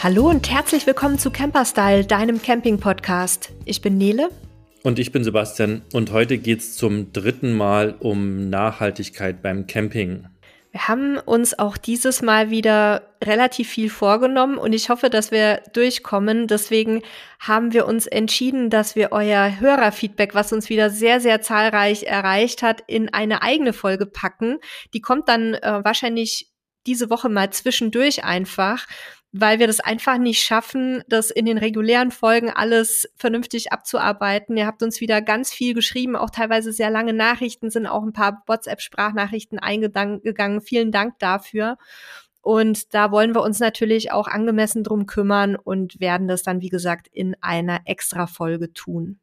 Hallo und herzlich willkommen zu Camperstyle, deinem Camping-Podcast. Ich bin Nele. Und ich bin Sebastian und heute geht es zum dritten Mal um Nachhaltigkeit beim Camping. Wir haben uns auch dieses Mal wieder relativ viel vorgenommen und ich hoffe, dass wir durchkommen. Deswegen haben wir uns entschieden, dass wir euer Hörerfeedback, was uns wieder sehr, sehr zahlreich erreicht hat, in eine eigene Folge packen. Die kommt dann äh, wahrscheinlich diese Woche mal zwischendurch einfach weil wir das einfach nicht schaffen, das in den regulären Folgen alles vernünftig abzuarbeiten. Ihr habt uns wieder ganz viel geschrieben, auch teilweise sehr lange Nachrichten, sind auch ein paar WhatsApp-Sprachnachrichten eingegangen. Vielen Dank dafür. Und da wollen wir uns natürlich auch angemessen drum kümmern und werden das dann, wie gesagt, in einer Extra-Folge tun.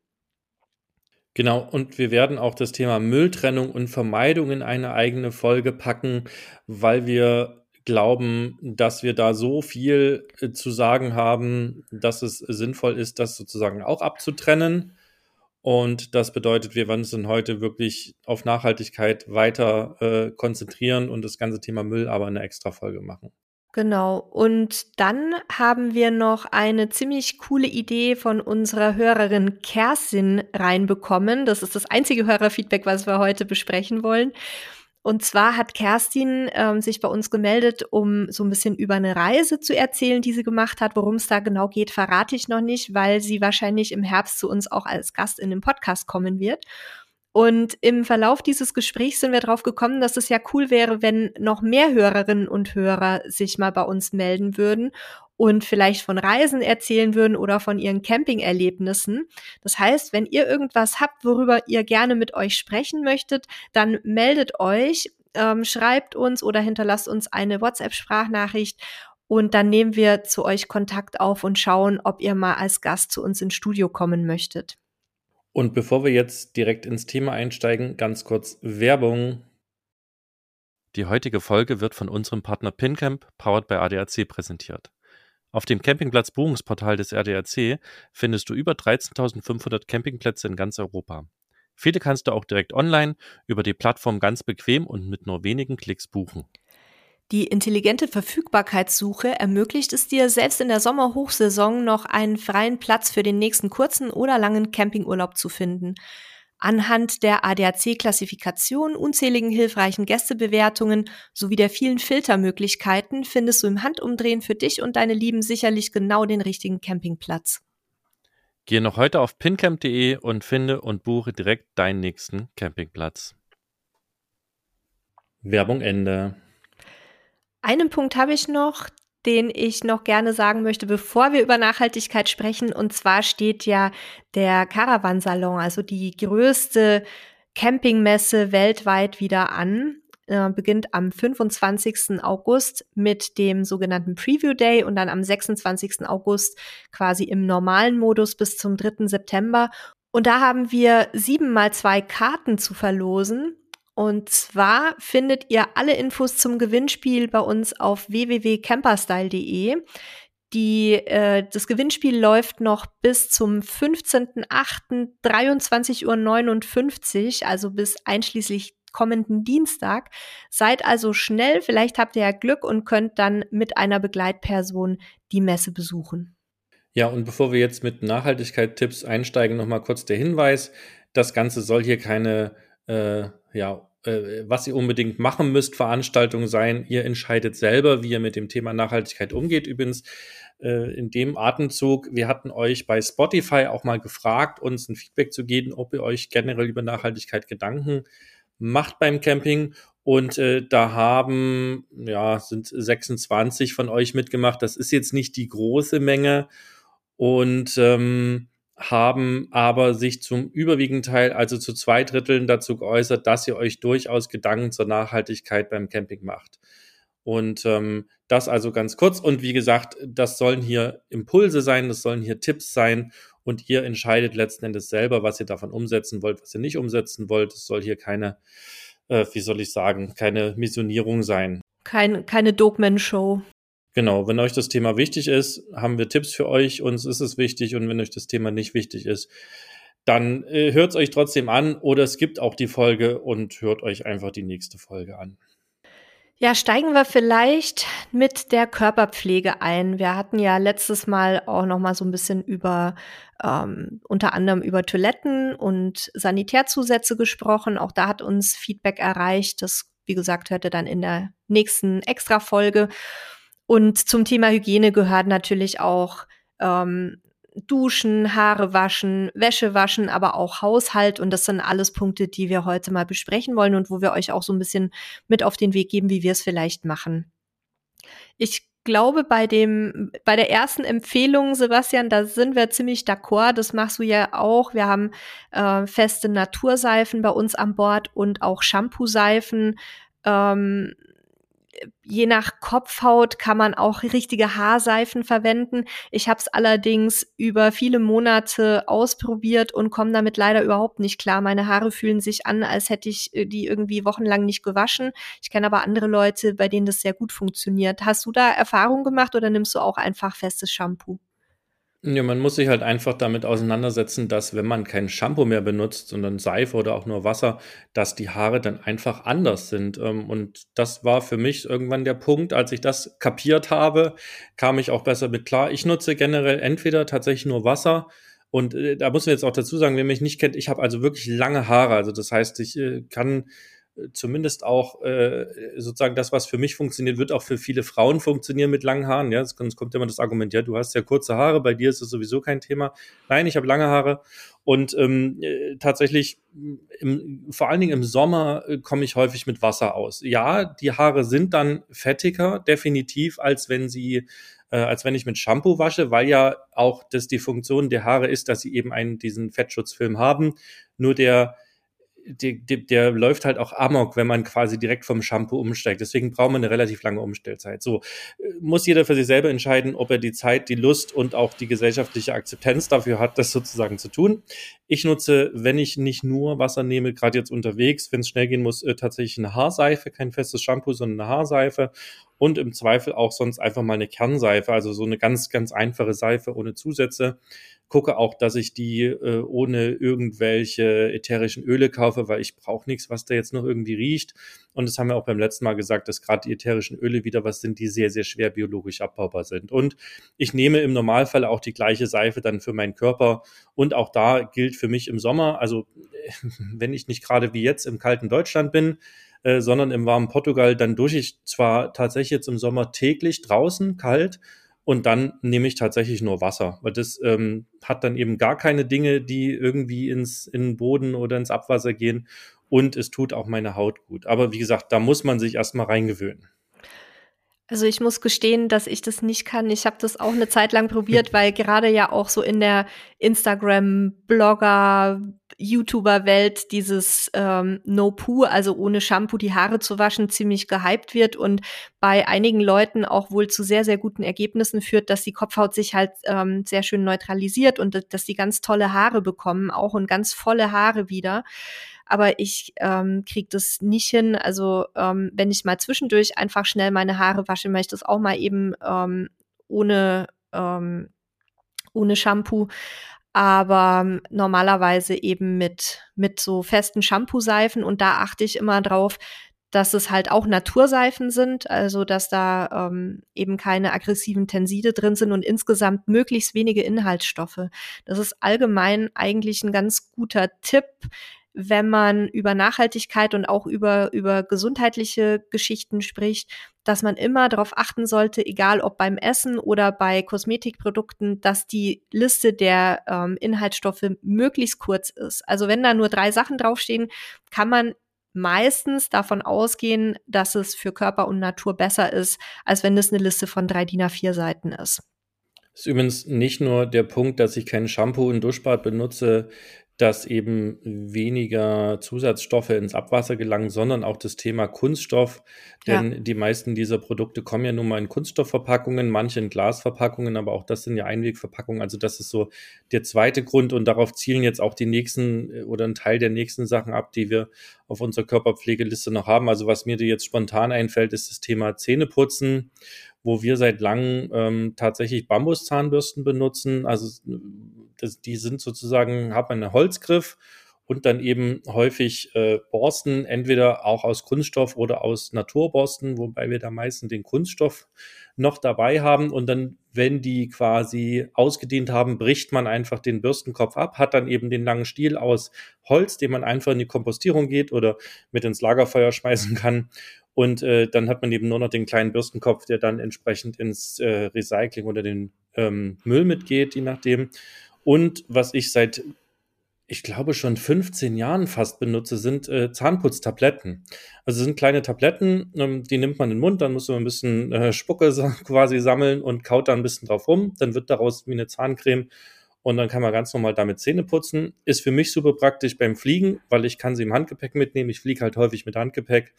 Genau, und wir werden auch das Thema Mülltrennung und Vermeidung in eine eigene Folge packen, weil wir glauben, dass wir da so viel äh, zu sagen haben, dass es sinnvoll ist, das sozusagen auch abzutrennen. Und das bedeutet, wir werden uns dann heute wirklich auf Nachhaltigkeit weiter äh, konzentrieren und das ganze Thema Müll aber eine extra Folge machen. Genau. Und dann haben wir noch eine ziemlich coole Idee von unserer Hörerin Kerstin reinbekommen. Das ist das einzige Hörerfeedback, was wir heute besprechen wollen. Und zwar hat Kerstin ähm, sich bei uns gemeldet, um so ein bisschen über eine Reise zu erzählen, die sie gemacht hat. Worum es da genau geht, verrate ich noch nicht, weil sie wahrscheinlich im Herbst zu uns auch als Gast in den Podcast kommen wird. Und im Verlauf dieses Gesprächs sind wir drauf gekommen, dass es ja cool wäre, wenn noch mehr Hörerinnen und Hörer sich mal bei uns melden würden und vielleicht von Reisen erzählen würden oder von ihren Campingerlebnissen. Das heißt, wenn ihr irgendwas habt, worüber ihr gerne mit euch sprechen möchtet, dann meldet euch, ähm, schreibt uns oder hinterlasst uns eine WhatsApp-Sprachnachricht und dann nehmen wir zu euch Kontakt auf und schauen, ob ihr mal als Gast zu uns ins Studio kommen möchtet. Und bevor wir jetzt direkt ins Thema einsteigen, ganz kurz Werbung. Die heutige Folge wird von unserem Partner PinCamp, powered by ADAC, präsentiert. Auf dem Campingplatz-Buchungsportal des RDRC findest du über 13.500 Campingplätze in ganz Europa. Viele kannst du auch direkt online über die Plattform ganz bequem und mit nur wenigen Klicks buchen. Die intelligente Verfügbarkeitssuche ermöglicht es dir, selbst in der Sommerhochsaison noch einen freien Platz für den nächsten kurzen oder langen Campingurlaub zu finden. Anhand der ADAC-Klassifikation, unzähligen hilfreichen Gästebewertungen sowie der vielen Filtermöglichkeiten findest du im Handumdrehen für dich und deine Lieben sicherlich genau den richtigen Campingplatz. Gehe noch heute auf pincamp.de und finde und buche direkt deinen nächsten Campingplatz. Werbung Ende. Einen Punkt habe ich noch, den ich noch gerne sagen möchte, bevor wir über Nachhaltigkeit sprechen. Und zwar steht ja der Caravansalon, also die größte Campingmesse weltweit wieder an. Äh, beginnt am 25. August mit dem sogenannten Preview Day und dann am 26. August quasi im normalen Modus bis zum 3. September. Und da haben wir sieben mal zwei Karten zu verlosen. Und zwar findet ihr alle Infos zum Gewinnspiel bei uns auf www.camperstyle.de. Die, äh, das Gewinnspiel läuft noch bis zum 15.08.23.59 Uhr, also bis einschließlich kommenden Dienstag. Seid also schnell, vielleicht habt ihr ja Glück und könnt dann mit einer Begleitperson die Messe besuchen. Ja, und bevor wir jetzt mit Nachhaltigkeit-Tipps einsteigen, nochmal kurz der Hinweis. Das Ganze soll hier keine äh, ja, äh, was ihr unbedingt machen müsst, Veranstaltung sein. Ihr entscheidet selber, wie ihr mit dem Thema Nachhaltigkeit umgeht. Übrigens, äh, in dem Atemzug, wir hatten euch bei Spotify auch mal gefragt, uns ein Feedback zu geben, ob ihr euch generell über Nachhaltigkeit Gedanken macht beim Camping. Und äh, da haben, ja, sind 26 von euch mitgemacht. Das ist jetzt nicht die große Menge. Und ähm, haben aber sich zum überwiegenden Teil, also zu zwei Dritteln dazu geäußert, dass ihr euch durchaus Gedanken zur Nachhaltigkeit beim Camping macht. Und ähm, das also ganz kurz. Und wie gesagt, das sollen hier Impulse sein, das sollen hier Tipps sein. Und ihr entscheidet letzten Endes selber, was ihr davon umsetzen wollt, was ihr nicht umsetzen wollt. Es soll hier keine, äh, wie soll ich sagen, keine Missionierung sein. Kein, keine Dogman-Show. Genau, wenn euch das Thema wichtig ist, haben wir Tipps für euch, uns ist es wichtig und wenn euch das Thema nicht wichtig ist, dann äh, hört es euch trotzdem an oder es gibt auch die Folge und hört euch einfach die nächste Folge an. Ja, steigen wir vielleicht mit der Körperpflege ein. Wir hatten ja letztes Mal auch noch mal so ein bisschen über ähm, unter anderem über Toiletten und Sanitärzusätze gesprochen. Auch da hat uns Feedback erreicht. Das, wie gesagt, hörte dann in der nächsten Extra-Folge. Und zum Thema Hygiene gehört natürlich auch ähm, Duschen, Haare waschen, Wäsche waschen, aber auch Haushalt. Und das sind alles Punkte, die wir heute mal besprechen wollen und wo wir euch auch so ein bisschen mit auf den Weg geben, wie wir es vielleicht machen. Ich glaube, bei dem, bei der ersten Empfehlung, Sebastian, da sind wir ziemlich d'accord. Das machst du ja auch. Wir haben äh, feste Naturseifen bei uns an Bord und auch Shampoo-Seifen. Ähm, je nach Kopfhaut kann man auch richtige Haarseifen verwenden. Ich habe es allerdings über viele Monate ausprobiert und komme damit leider überhaupt nicht klar. Meine Haare fühlen sich an, als hätte ich äh, die irgendwie wochenlang nicht gewaschen. Ich kenne aber andere Leute, bei denen das sehr gut funktioniert. Hast du da Erfahrung gemacht oder nimmst du auch einfach festes Shampoo? Ja, man muss sich halt einfach damit auseinandersetzen, dass wenn man kein Shampoo mehr benutzt, sondern Seife oder auch nur Wasser, dass die Haare dann einfach anders sind. Ähm, und das war für mich irgendwann der Punkt, als ich das kapiert habe, kam ich auch besser mit klar. Ich nutze generell entweder tatsächlich nur Wasser, und äh, da muss man jetzt auch dazu sagen, wer mich nicht kennt, ich habe also wirklich lange Haare. Also das heißt, ich äh, kann zumindest auch äh, sozusagen das, was für mich funktioniert, wird auch für viele Frauen funktionieren mit langen Haaren. Ja, es kommt immer das Argument, ja, du hast ja kurze Haare, bei dir ist es sowieso kein Thema. Nein, ich habe lange Haare und ähm, äh, tatsächlich im, vor allen Dingen im Sommer äh, komme ich häufig mit Wasser aus. Ja, die Haare sind dann fettiger, definitiv, als wenn sie äh, als wenn ich mit Shampoo wasche, weil ja auch das die Funktion der Haare ist, dass sie eben einen diesen Fettschutzfilm haben. Nur der die, der läuft halt auch amok, wenn man quasi direkt vom Shampoo umsteigt. Deswegen braucht man eine relativ lange Umstellzeit. So äh, muss jeder für sich selber entscheiden, ob er die Zeit, die Lust und auch die gesellschaftliche Akzeptanz dafür hat, das sozusagen zu tun. Ich nutze, wenn ich nicht nur Wasser nehme, gerade jetzt unterwegs, wenn es schnell gehen muss, äh, tatsächlich eine Haarseife, kein festes Shampoo, sondern eine Haarseife und im Zweifel auch sonst einfach mal eine Kernseife, also so eine ganz, ganz einfache Seife ohne Zusätze gucke auch, dass ich die äh, ohne irgendwelche ätherischen Öle kaufe, weil ich brauche nichts, was da jetzt noch irgendwie riecht. Und das haben wir auch beim letzten Mal gesagt, dass gerade die ätherischen Öle wieder was sind, die sehr, sehr schwer biologisch abbaubar sind. Und ich nehme im Normalfall auch die gleiche Seife dann für meinen Körper. Und auch da gilt für mich im Sommer, also wenn ich nicht gerade wie jetzt im kalten Deutschland bin, äh, sondern im warmen Portugal, dann dusche ich zwar tatsächlich jetzt im Sommer täglich draußen kalt, und dann nehme ich tatsächlich nur Wasser, weil das ähm, hat dann eben gar keine Dinge, die irgendwie ins in den Boden oder ins Abwasser gehen. Und es tut auch meine Haut gut. Aber wie gesagt, da muss man sich erstmal reingewöhnen. Also ich muss gestehen, dass ich das nicht kann. Ich habe das auch eine Zeit lang probiert, weil gerade ja auch so in der Instagram-Blogger, YouTuber-Welt dieses ähm, No-Poo, also ohne Shampoo die Haare zu waschen, ziemlich gehypt wird und bei einigen Leuten auch wohl zu sehr, sehr guten Ergebnissen führt, dass die Kopfhaut sich halt ähm, sehr schön neutralisiert und dass die ganz tolle Haare bekommen, auch und ganz volle Haare wieder aber ich ähm, kriege das nicht hin. Also ähm, wenn ich mal zwischendurch einfach schnell meine Haare wasche, möchte ich das auch mal eben ähm, ohne, ähm, ohne Shampoo. Aber ähm, normalerweise eben mit, mit so festen Shampoo-Seifen und da achte ich immer drauf, dass es halt auch Naturseifen sind, also dass da ähm, eben keine aggressiven Tenside drin sind und insgesamt möglichst wenige Inhaltsstoffe. Das ist allgemein eigentlich ein ganz guter Tipp wenn man über Nachhaltigkeit und auch über, über gesundheitliche Geschichten spricht, dass man immer darauf achten sollte, egal ob beim Essen oder bei Kosmetikprodukten, dass die Liste der ähm, Inhaltsstoffe möglichst kurz ist. Also wenn da nur drei Sachen draufstehen, kann man meistens davon ausgehen, dass es für Körper und Natur besser ist, als wenn es eine Liste von drei DIN A4 Seiten ist. Ist übrigens nicht nur der Punkt, dass ich kein Shampoo und Duschbad benutze, dass eben weniger Zusatzstoffe ins Abwasser gelangen, sondern auch das Thema Kunststoff. Denn ja. die meisten dieser Produkte kommen ja nun mal in Kunststoffverpackungen, manche in Glasverpackungen, aber auch das sind ja Einwegverpackungen. Also das ist so der zweite Grund und darauf zielen jetzt auch die nächsten äh, oder ein Teil der nächsten Sachen ab, die wir auf unserer Körperpflegeliste noch haben. Also was mir jetzt spontan einfällt, ist das Thema Zähneputzen wo wir seit langem ähm, tatsächlich Bambuszahnbürsten benutzen. Also das, die sind sozusagen, haben einen Holzgriff und dann eben häufig äh, Borsten, entweder auch aus Kunststoff oder aus Naturborsten, wobei wir da meistens den Kunststoff noch dabei haben. Und dann, wenn die quasi ausgedient haben, bricht man einfach den Bürstenkopf ab, hat dann eben den langen Stiel aus Holz, den man einfach in die Kompostierung geht oder mit ins Lagerfeuer schmeißen kann. Und äh, dann hat man eben nur noch den kleinen Bürstenkopf, der dann entsprechend ins äh, Recycling oder den ähm, Müll mitgeht, je nachdem. Und was ich seit ich glaube, schon 15 Jahren fast benutze, sind äh, Zahnputztabletten. Also sind kleine Tabletten, ähm, die nimmt man in den Mund, dann muss man ein bisschen äh, Spucke quasi sammeln und kaut da ein bisschen drauf rum. Dann wird daraus wie eine Zahncreme und dann kann man ganz normal damit Zähne putzen. Ist für mich super praktisch beim Fliegen, weil ich kann sie im Handgepäck mitnehmen. Ich fliege halt häufig mit Handgepäck,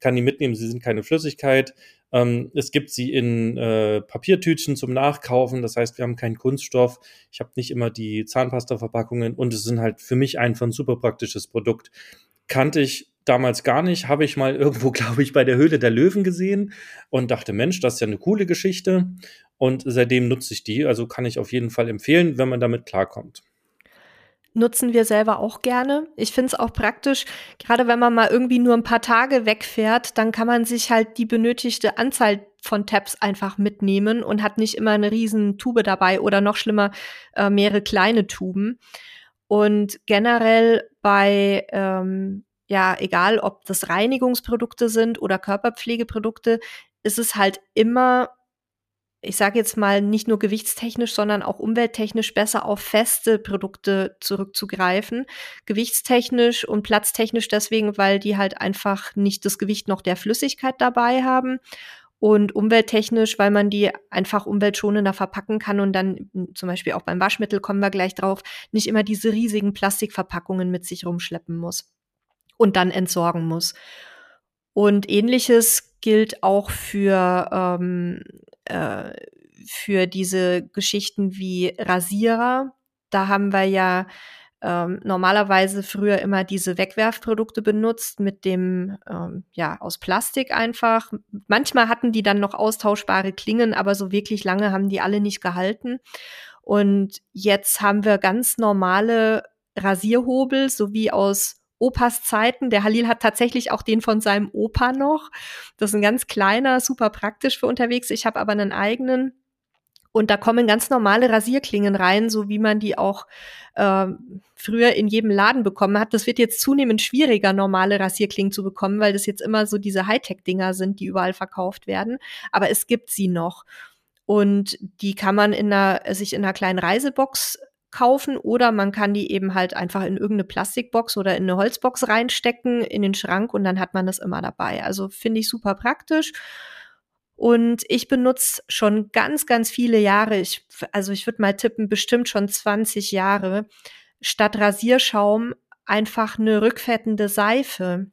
kann die mitnehmen, sie sind keine Flüssigkeit. Ähm, es gibt sie in äh, Papiertütchen zum Nachkaufen, das heißt, wir haben keinen Kunststoff. Ich habe nicht immer die Zahnpasta-Verpackungen und es sind halt für mich einfach ein super praktisches Produkt. Kannte ich damals gar nicht, habe ich mal irgendwo, glaube ich, bei der Höhle der Löwen gesehen und dachte, Mensch, das ist ja eine coole Geschichte. Und seitdem nutze ich die. Also kann ich auf jeden Fall empfehlen, wenn man damit klarkommt. Nutzen wir selber auch gerne. Ich finde es auch praktisch, gerade wenn man mal irgendwie nur ein paar Tage wegfährt, dann kann man sich halt die benötigte Anzahl von Tabs einfach mitnehmen und hat nicht immer eine riesen Tube dabei oder noch schlimmer äh, mehrere kleine Tuben. Und generell bei ähm, ja, egal ob das Reinigungsprodukte sind oder Körperpflegeprodukte, ist es halt immer ich sage jetzt mal, nicht nur gewichtstechnisch, sondern auch umwelttechnisch besser auf feste Produkte zurückzugreifen. Gewichtstechnisch und platztechnisch deswegen, weil die halt einfach nicht das Gewicht noch der Flüssigkeit dabei haben. Und umwelttechnisch, weil man die einfach umweltschonender verpacken kann und dann zum Beispiel auch beim Waschmittel kommen wir gleich drauf, nicht immer diese riesigen Plastikverpackungen mit sich rumschleppen muss und dann entsorgen muss. Und ähnliches gilt auch für ähm, äh, für diese Geschichten wie Rasierer. Da haben wir ja ähm, normalerweise früher immer diese Wegwerfprodukte benutzt mit dem, ähm, ja, aus Plastik einfach. Manchmal hatten die dann noch austauschbare Klingen, aber so wirklich lange haben die alle nicht gehalten. Und jetzt haben wir ganz normale Rasierhobel, sowie aus Opas Zeiten. Der Halil hat tatsächlich auch den von seinem Opa noch. Das ist ein ganz kleiner, super praktisch für unterwegs. Ich habe aber einen eigenen. Und da kommen ganz normale Rasierklingen rein, so wie man die auch äh, früher in jedem Laden bekommen hat. Das wird jetzt zunehmend schwieriger, normale Rasierklingen zu bekommen, weil das jetzt immer so diese Hightech-Dinger sind, die überall verkauft werden. Aber es gibt sie noch. Und die kann man in einer, sich in einer kleinen Reisebox kaufen oder man kann die eben halt einfach in irgendeine Plastikbox oder in eine Holzbox reinstecken, in den Schrank und dann hat man das immer dabei. Also finde ich super praktisch. Und ich benutze schon ganz, ganz viele Jahre, ich, also ich würde mal tippen, bestimmt schon 20 Jahre, statt Rasierschaum einfach eine rückfettende Seife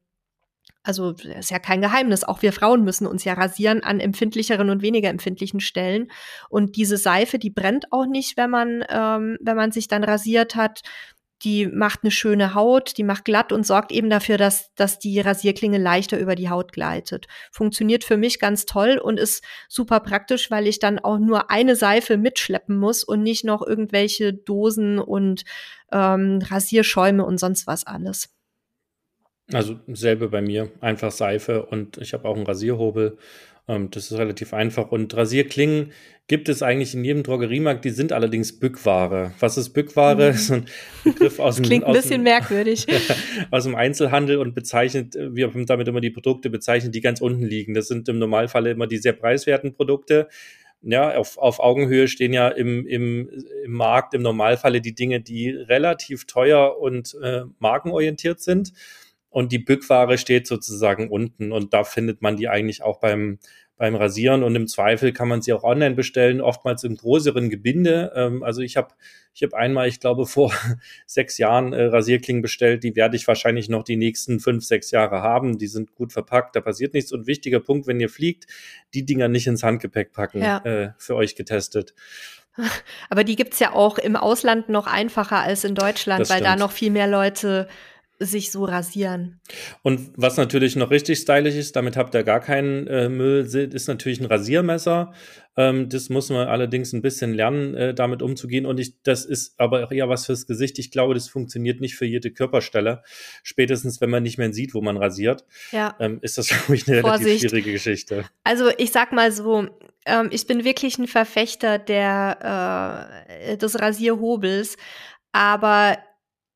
also ist ja kein Geheimnis, auch wir Frauen müssen uns ja rasieren an empfindlicheren und weniger empfindlichen Stellen. Und diese Seife, die brennt auch nicht, wenn man, ähm, wenn man sich dann rasiert hat. Die macht eine schöne Haut, die macht glatt und sorgt eben dafür, dass, dass die Rasierklinge leichter über die Haut gleitet. Funktioniert für mich ganz toll und ist super praktisch, weil ich dann auch nur eine Seife mitschleppen muss und nicht noch irgendwelche Dosen und ähm, Rasierschäume und sonst was alles. Also selbe bei mir, einfach Seife und ich habe auch einen Rasierhobel. Ähm, das ist relativ einfach. Und Rasierklingen gibt es eigentlich in jedem Drogeriemarkt, die sind allerdings Bückware. Was ist Bückware? Mhm. So ein Begriff aus dem Klingt ein bisschen dem, merkwürdig. aus dem Einzelhandel und bezeichnet, wir haben damit immer die Produkte bezeichnet, die ganz unten liegen. Das sind im Normalfall immer die sehr preiswerten Produkte ja, auf, auf Augenhöhe stehen ja im, im, im Markt im Normalfalle die Dinge, die relativ teuer und äh, markenorientiert sind und die Bückware steht sozusagen unten und da findet man die eigentlich auch beim, beim Rasieren und im Zweifel kann man sie auch online bestellen, oftmals im größeren Gebinde. Ähm, also ich habe ich hab einmal, ich glaube, vor sechs Jahren äh, Rasierklingen bestellt, die werde ich wahrscheinlich noch die nächsten fünf, sechs Jahre haben. Die sind gut verpackt, da passiert nichts. Und wichtiger Punkt, wenn ihr fliegt, die Dinger nicht ins Handgepäck packen, ja. äh, für euch getestet. Aber die gibt's ja auch im Ausland noch einfacher als in Deutschland, weil da noch viel mehr Leute sich so rasieren. Und was natürlich noch richtig stylisch ist, damit habt ihr gar keinen äh, Müll, ist natürlich ein Rasiermesser. Ähm, das muss man allerdings ein bisschen lernen, äh, damit umzugehen. Und ich, das ist aber auch eher was fürs Gesicht. Ich glaube, das funktioniert nicht für jede Körperstelle. Spätestens, wenn man nicht mehr sieht, wo man rasiert, ja. ähm, ist das, glaube ich, eine Vorsicht. relativ schwierige Geschichte. Also ich sag mal so, ähm, ich bin wirklich ein Verfechter der, äh, des Rasierhobels. Aber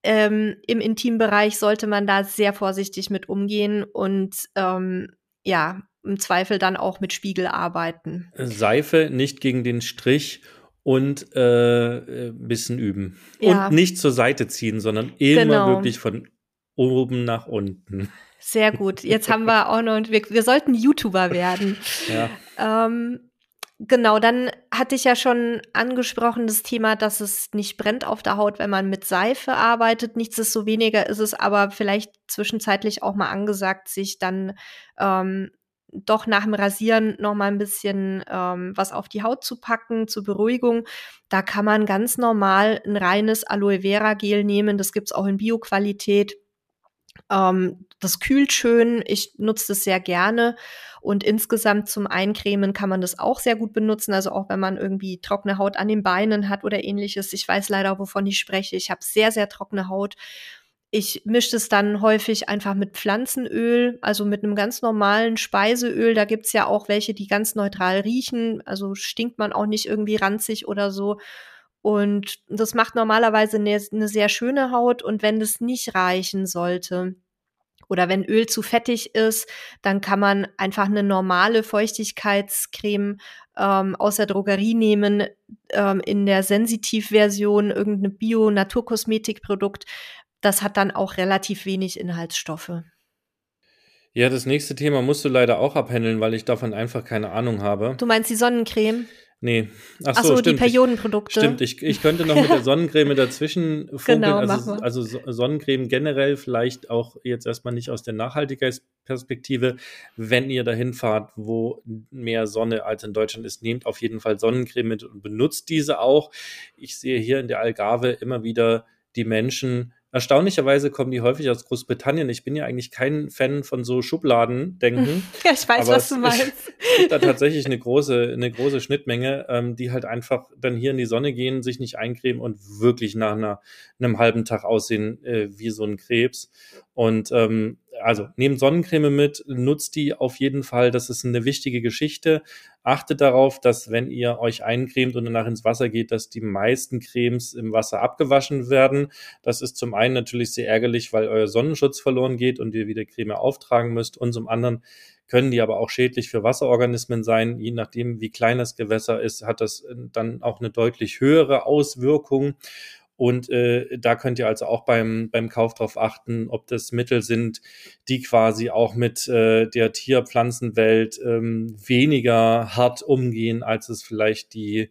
ähm, im Intimbereich sollte man da sehr vorsichtig mit umgehen und ähm, ja, im Zweifel dann auch mit Spiegel arbeiten. Seife nicht gegen den Strich und äh, ein bisschen üben. Ja. Und nicht zur Seite ziehen, sondern immer genau. wirklich von oben nach unten. Sehr gut. Jetzt haben wir auch noch, wir, wir sollten YouTuber werden. Ja. Ähm, Genau, dann hatte ich ja schon angesprochen das Thema, dass es nicht brennt auf der Haut, wenn man mit Seife arbeitet. Nichtsdestoweniger ist es aber vielleicht zwischenzeitlich auch mal angesagt, sich dann ähm, doch nach dem Rasieren noch mal ein bisschen ähm, was auf die Haut zu packen zur Beruhigung. Da kann man ganz normal ein reines Aloe Vera Gel nehmen. Das gibt's auch in Bioqualität. Ähm, das kühlt schön. Ich nutze das sehr gerne. Und insgesamt zum Eincremen kann man das auch sehr gut benutzen. Also auch wenn man irgendwie trockene Haut an den Beinen hat oder ähnliches. Ich weiß leider, wovon ich spreche. Ich habe sehr, sehr trockene Haut. Ich mische es dann häufig einfach mit Pflanzenöl, also mit einem ganz normalen Speiseöl. Da gibt's ja auch welche, die ganz neutral riechen. Also stinkt man auch nicht irgendwie ranzig oder so. Und das macht normalerweise eine, eine sehr schöne Haut. Und wenn das nicht reichen sollte, oder wenn Öl zu fettig ist, dann kann man einfach eine normale Feuchtigkeitscreme ähm, aus der Drogerie nehmen, ähm, in der Sensitivversion irgendein Bio-Naturkosmetikprodukt. Das hat dann auch relativ wenig Inhaltsstoffe. Ja, das nächste Thema musst du leider auch abhändeln, weil ich davon einfach keine Ahnung habe. Du meinst die Sonnencreme? Nee. Ach so, Ach so die Periodenprodukte. Stimmt, ich, ich könnte noch mit der Sonnencreme dazwischen funkeln. Genau, also, also Sonnencreme generell vielleicht auch jetzt erstmal nicht aus der Nachhaltigkeitsperspektive. Wenn ihr dahin fahrt, wo mehr Sonne als in Deutschland ist, nehmt auf jeden Fall Sonnencreme mit und benutzt diese auch. Ich sehe hier in der Algarve immer wieder die Menschen Erstaunlicherweise kommen die häufig aus Großbritannien. Ich bin ja eigentlich kein Fan von so Schubladendenken. Ja, ich weiß, was du meinst. Es gibt da tatsächlich eine große, eine große Schnittmenge, ähm, die halt einfach dann hier in die Sonne gehen, sich nicht eincremen und wirklich nach einer, einem halben Tag aussehen äh, wie so ein Krebs. Und ähm, also nehmt Sonnencreme mit, nutzt die auf jeden Fall. Das ist eine wichtige Geschichte. Achtet darauf, dass wenn ihr euch eincremt und danach ins Wasser geht, dass die meisten Cremes im Wasser abgewaschen werden. Das ist zum einen natürlich sehr ärgerlich, weil euer Sonnenschutz verloren geht und ihr wieder Creme auftragen müsst. Und zum anderen können die aber auch schädlich für Wasserorganismen sein. Je nachdem, wie klein das Gewässer ist, hat das dann auch eine deutlich höhere Auswirkung. Und äh, da könnt ihr also auch beim, beim Kauf darauf achten, ob das Mittel sind, die quasi auch mit äh, der Tierpflanzenwelt ähm, weniger hart umgehen, als es vielleicht die,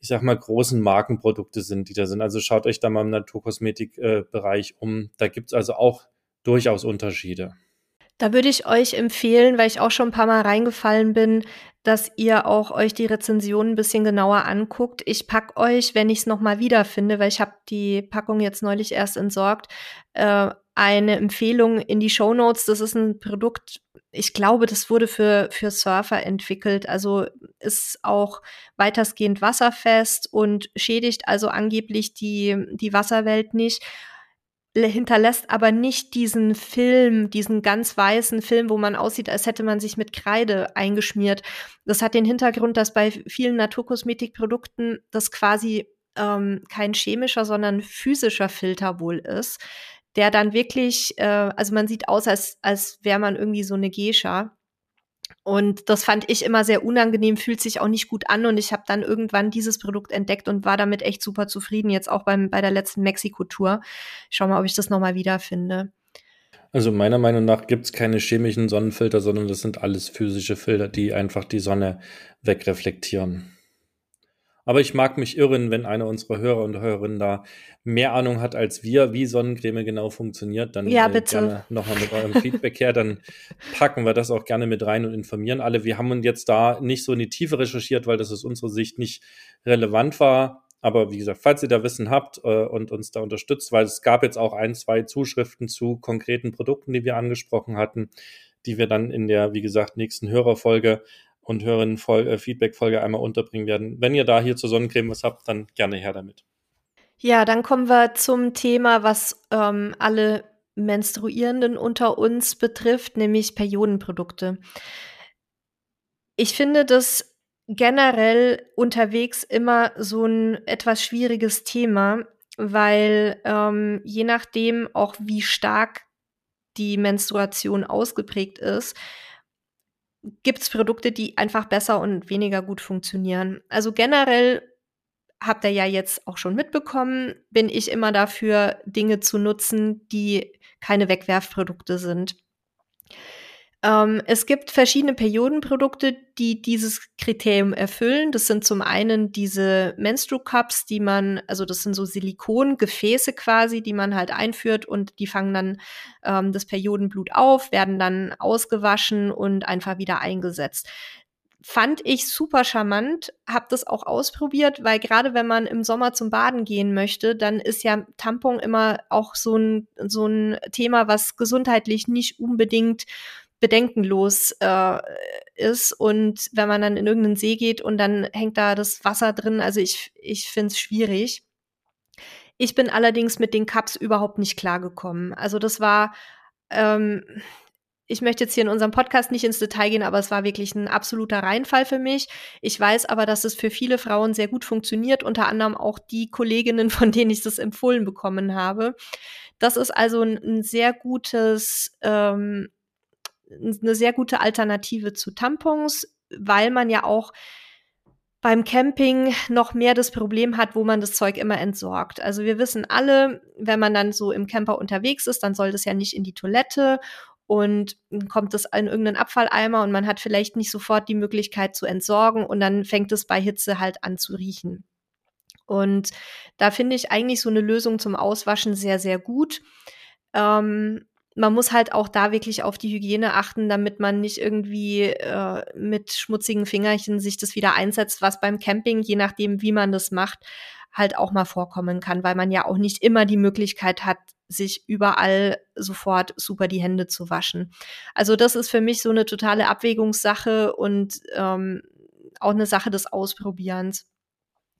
ich sag mal, großen Markenprodukte sind, die da sind. Also schaut euch da mal im Naturkosmetikbereich äh, um. Da gibt's also auch durchaus Unterschiede. Da würde ich euch empfehlen, weil ich auch schon ein paar Mal reingefallen bin, dass ihr auch euch die Rezensionen ein bisschen genauer anguckt. Ich pack euch, wenn ich es nochmal wiederfinde, weil ich habe die Packung jetzt neulich erst entsorgt, äh, eine Empfehlung in die Show Notes. Das ist ein Produkt, ich glaube, das wurde für, für Surfer entwickelt. Also ist auch weitestgehend wasserfest und schädigt also angeblich die, die Wasserwelt nicht hinterlässt aber nicht diesen Film, diesen ganz weißen Film, wo man aussieht, als hätte man sich mit Kreide eingeschmiert. Das hat den Hintergrund, dass bei vielen Naturkosmetikprodukten das quasi ähm, kein chemischer, sondern physischer Filter wohl ist, der dann wirklich, äh, also man sieht aus, als, als wäre man irgendwie so eine Gescha. Und das fand ich immer sehr unangenehm, fühlt sich auch nicht gut an. Und ich habe dann irgendwann dieses Produkt entdeckt und war damit echt super zufrieden, jetzt auch beim, bei der letzten Mexiko-Tour. Schau mal, ob ich das nochmal wiederfinde. Also meiner Meinung nach gibt es keine chemischen Sonnenfilter, sondern das sind alles physische Filter, die einfach die Sonne wegreflektieren. Aber ich mag mich irren, wenn einer unserer Hörer und Hörerinnen da mehr Ahnung hat als wir, wie Sonnencreme genau funktioniert, dann ja, äh, gerne nochmal mit eurem Feedback her. Dann packen wir das auch gerne mit rein und informieren alle. Wir haben uns jetzt da nicht so in die Tiefe recherchiert, weil das aus unserer Sicht nicht relevant war. Aber wie gesagt, falls ihr da Wissen habt äh, und uns da unterstützt, weil es gab jetzt auch ein, zwei Zuschriften zu konkreten Produkten, die wir angesprochen hatten, die wir dann in der, wie gesagt, nächsten Hörerfolge und Hörerinnen-Feedback-Folge äh, einmal unterbringen werden. Wenn ihr da hier zur Sonnencreme was habt, dann gerne her damit. Ja, dann kommen wir zum Thema, was ähm, alle Menstruierenden unter uns betrifft, nämlich Periodenprodukte. Ich finde das generell unterwegs immer so ein etwas schwieriges Thema, weil ähm, je nachdem auch wie stark die Menstruation ausgeprägt ist, gibt es Produkte, die einfach besser und weniger gut funktionieren. Also generell habt ihr ja jetzt auch schon mitbekommen, bin ich immer dafür, Dinge zu nutzen, die keine Wegwerfprodukte sind. Ähm, es gibt verschiedene Periodenprodukte, die dieses Kriterium erfüllen. Das sind zum einen diese Menstru-Cups, die man, also das sind so Silikongefäße quasi, die man halt einführt und die fangen dann ähm, das Periodenblut auf, werden dann ausgewaschen und einfach wieder eingesetzt fand ich super charmant, habe das auch ausprobiert, weil gerade wenn man im Sommer zum Baden gehen möchte, dann ist ja Tampon immer auch so ein, so ein Thema, was gesundheitlich nicht unbedingt bedenkenlos äh, ist. Und wenn man dann in irgendeinen See geht und dann hängt da das Wasser drin, also ich, ich finde es schwierig. Ich bin allerdings mit den Cups überhaupt nicht klargekommen. Also das war, ähm, ich möchte jetzt hier in unserem Podcast nicht ins Detail gehen, aber es war wirklich ein absoluter Reinfall für mich. Ich weiß aber, dass es für viele Frauen sehr gut funktioniert, unter anderem auch die Kolleginnen, von denen ich das empfohlen bekommen habe. Das ist also ein, ein sehr gutes, ähm, eine sehr gute Alternative zu Tampons, weil man ja auch beim Camping noch mehr das Problem hat, wo man das Zeug immer entsorgt. Also wir wissen alle, wenn man dann so im Camper unterwegs ist, dann soll das ja nicht in die Toilette und kommt es in irgendeinen Abfalleimer und man hat vielleicht nicht sofort die Möglichkeit zu entsorgen und dann fängt es bei Hitze halt an zu riechen. Und da finde ich eigentlich so eine Lösung zum Auswaschen sehr, sehr gut. Ähm, man muss halt auch da wirklich auf die Hygiene achten, damit man nicht irgendwie äh, mit schmutzigen Fingerchen sich das wieder einsetzt, was beim Camping, je nachdem, wie man das macht, halt auch mal vorkommen kann, weil man ja auch nicht immer die Möglichkeit hat, sich überall sofort super die Hände zu waschen. Also das ist für mich so eine totale Abwägungssache und ähm, auch eine Sache des Ausprobierens.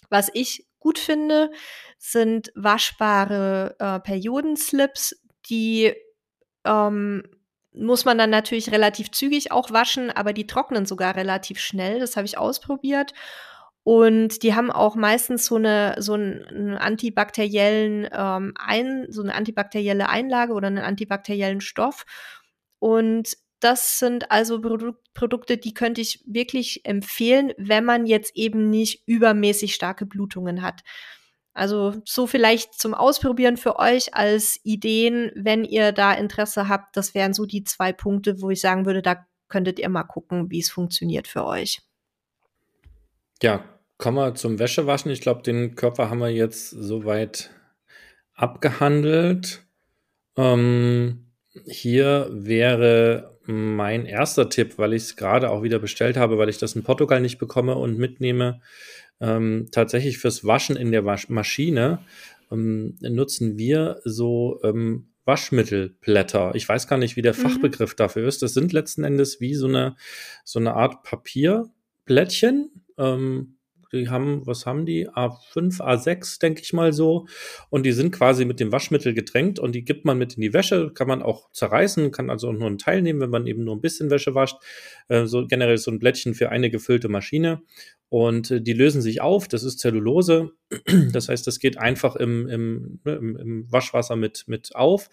Was ich gut finde, sind waschbare äh, Periodenslips, die ähm, muss man dann natürlich relativ zügig auch waschen, aber die trocknen sogar relativ schnell. Das habe ich ausprobiert. Und die haben auch meistens so eine so einen antibakteriellen ähm, ein so eine antibakterielle Einlage oder einen antibakteriellen Stoff. Und das sind also Produ Produkte, die könnte ich wirklich empfehlen, wenn man jetzt eben nicht übermäßig starke Blutungen hat. Also so vielleicht zum Ausprobieren für euch als Ideen, wenn ihr da Interesse habt. Das wären so die zwei Punkte, wo ich sagen würde, da könntet ihr mal gucken, wie es funktioniert für euch. Ja, kommen wir zum Wäschewaschen. Ich glaube, den Körper haben wir jetzt soweit abgehandelt. Ähm, hier wäre mein erster Tipp, weil ich es gerade auch wieder bestellt habe, weil ich das in Portugal nicht bekomme und mitnehme. Ähm, tatsächlich fürs Waschen in der Waschmaschine ähm, nutzen wir so ähm, Waschmittelblätter. Ich weiß gar nicht, wie der mhm. Fachbegriff dafür ist. Das sind letzten Endes wie so eine, so eine Art Papierblättchen, ähm, die haben, was haben die? A5, A6, denke ich mal so. Und die sind quasi mit dem Waschmittel getränkt und die gibt man mit in die Wäsche, kann man auch zerreißen, kann also auch nur einen Teil nehmen, wenn man eben nur ein bisschen Wäsche wascht. Äh, so generell so ein Blättchen für eine gefüllte Maschine. Und äh, die lösen sich auf, das ist Zellulose. Das heißt, das geht einfach im, ne, im, im Waschwasser mit, mit auf.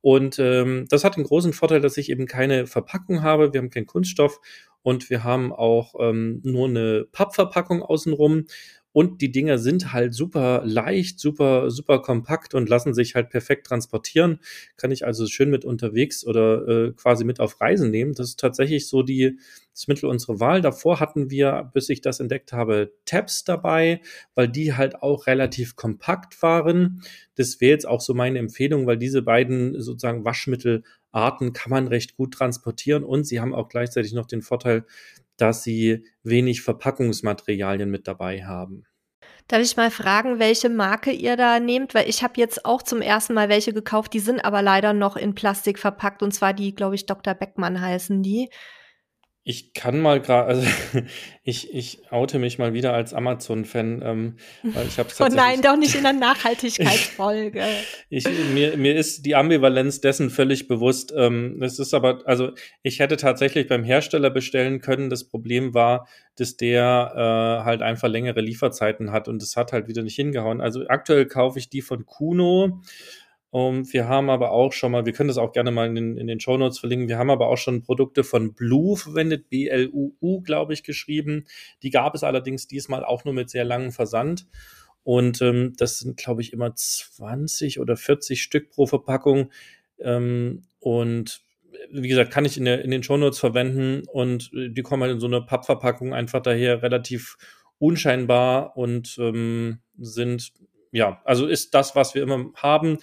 Und ähm, das hat den großen Vorteil, dass ich eben keine Verpackung habe. Wir haben keinen Kunststoff und wir haben auch ähm, nur eine Pappverpackung außenrum. Und die Dinger sind halt super leicht, super, super kompakt und lassen sich halt perfekt transportieren. Kann ich also schön mit unterwegs oder äh, quasi mit auf Reisen nehmen. Das ist tatsächlich so die, das Mittel unserer Wahl. Davor hatten wir, bis ich das entdeckt habe, Tabs dabei, weil die halt auch relativ kompakt waren. Das wäre jetzt auch so meine Empfehlung, weil diese beiden sozusagen Waschmittel Arten kann man recht gut transportieren und sie haben auch gleichzeitig noch den Vorteil, dass sie wenig Verpackungsmaterialien mit dabei haben. Darf ich mal fragen, welche Marke ihr da nehmt? Weil ich habe jetzt auch zum ersten Mal welche gekauft, die sind aber leider noch in Plastik verpackt und zwar die, glaube ich, Dr. Beckmann heißen die. Ich kann mal gerade, also ich, ich oute mich mal wieder als Amazon-Fan, ähm, weil ich habe Oh nein, doch nicht in der Nachhaltigkeitsfolge. ich, mir, mir ist die Ambivalenz dessen völlig bewusst. Ähm, das ist aber, also ich hätte tatsächlich beim Hersteller bestellen können. Das Problem war, dass der äh, halt einfach längere Lieferzeiten hat und das hat halt wieder nicht hingehauen. Also aktuell kaufe ich die von Kuno. Um, wir haben aber auch schon mal, wir können das auch gerne mal in den, in den Show Notes verlinken, wir haben aber auch schon Produkte von Blue verwendet, B-L-U-U, glaube ich, geschrieben. Die gab es allerdings diesmal auch nur mit sehr langem Versand. Und ähm, das sind, glaube ich, immer 20 oder 40 Stück pro Verpackung. Ähm, und wie gesagt, kann ich in, der, in den Shownotes verwenden und äh, die kommen halt in so eine Pappverpackung einfach daher relativ unscheinbar und ähm, sind ja, also ist das, was wir immer haben.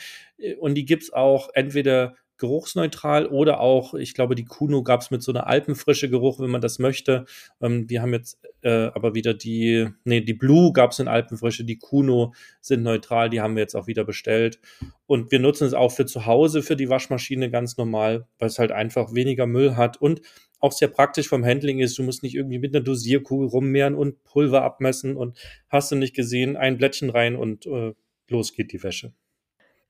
Und die gibt's auch entweder geruchsneutral oder auch, ich glaube, die Kuno gab's mit so einer alpenfrische Geruch, wenn man das möchte. Ähm, wir haben jetzt äh, aber wieder die, nee, die Blue gab's in alpenfrische, die Kuno sind neutral, die haben wir jetzt auch wieder bestellt. Und wir nutzen es auch für zu Hause, für die Waschmaschine ganz normal, weil es halt einfach weniger Müll hat und auch sehr praktisch vom Handling ist. Du musst nicht irgendwie mit einer Dosierkugel rummehren und Pulver abmessen und hast du nicht gesehen, ein Blättchen rein und äh, los geht die Wäsche.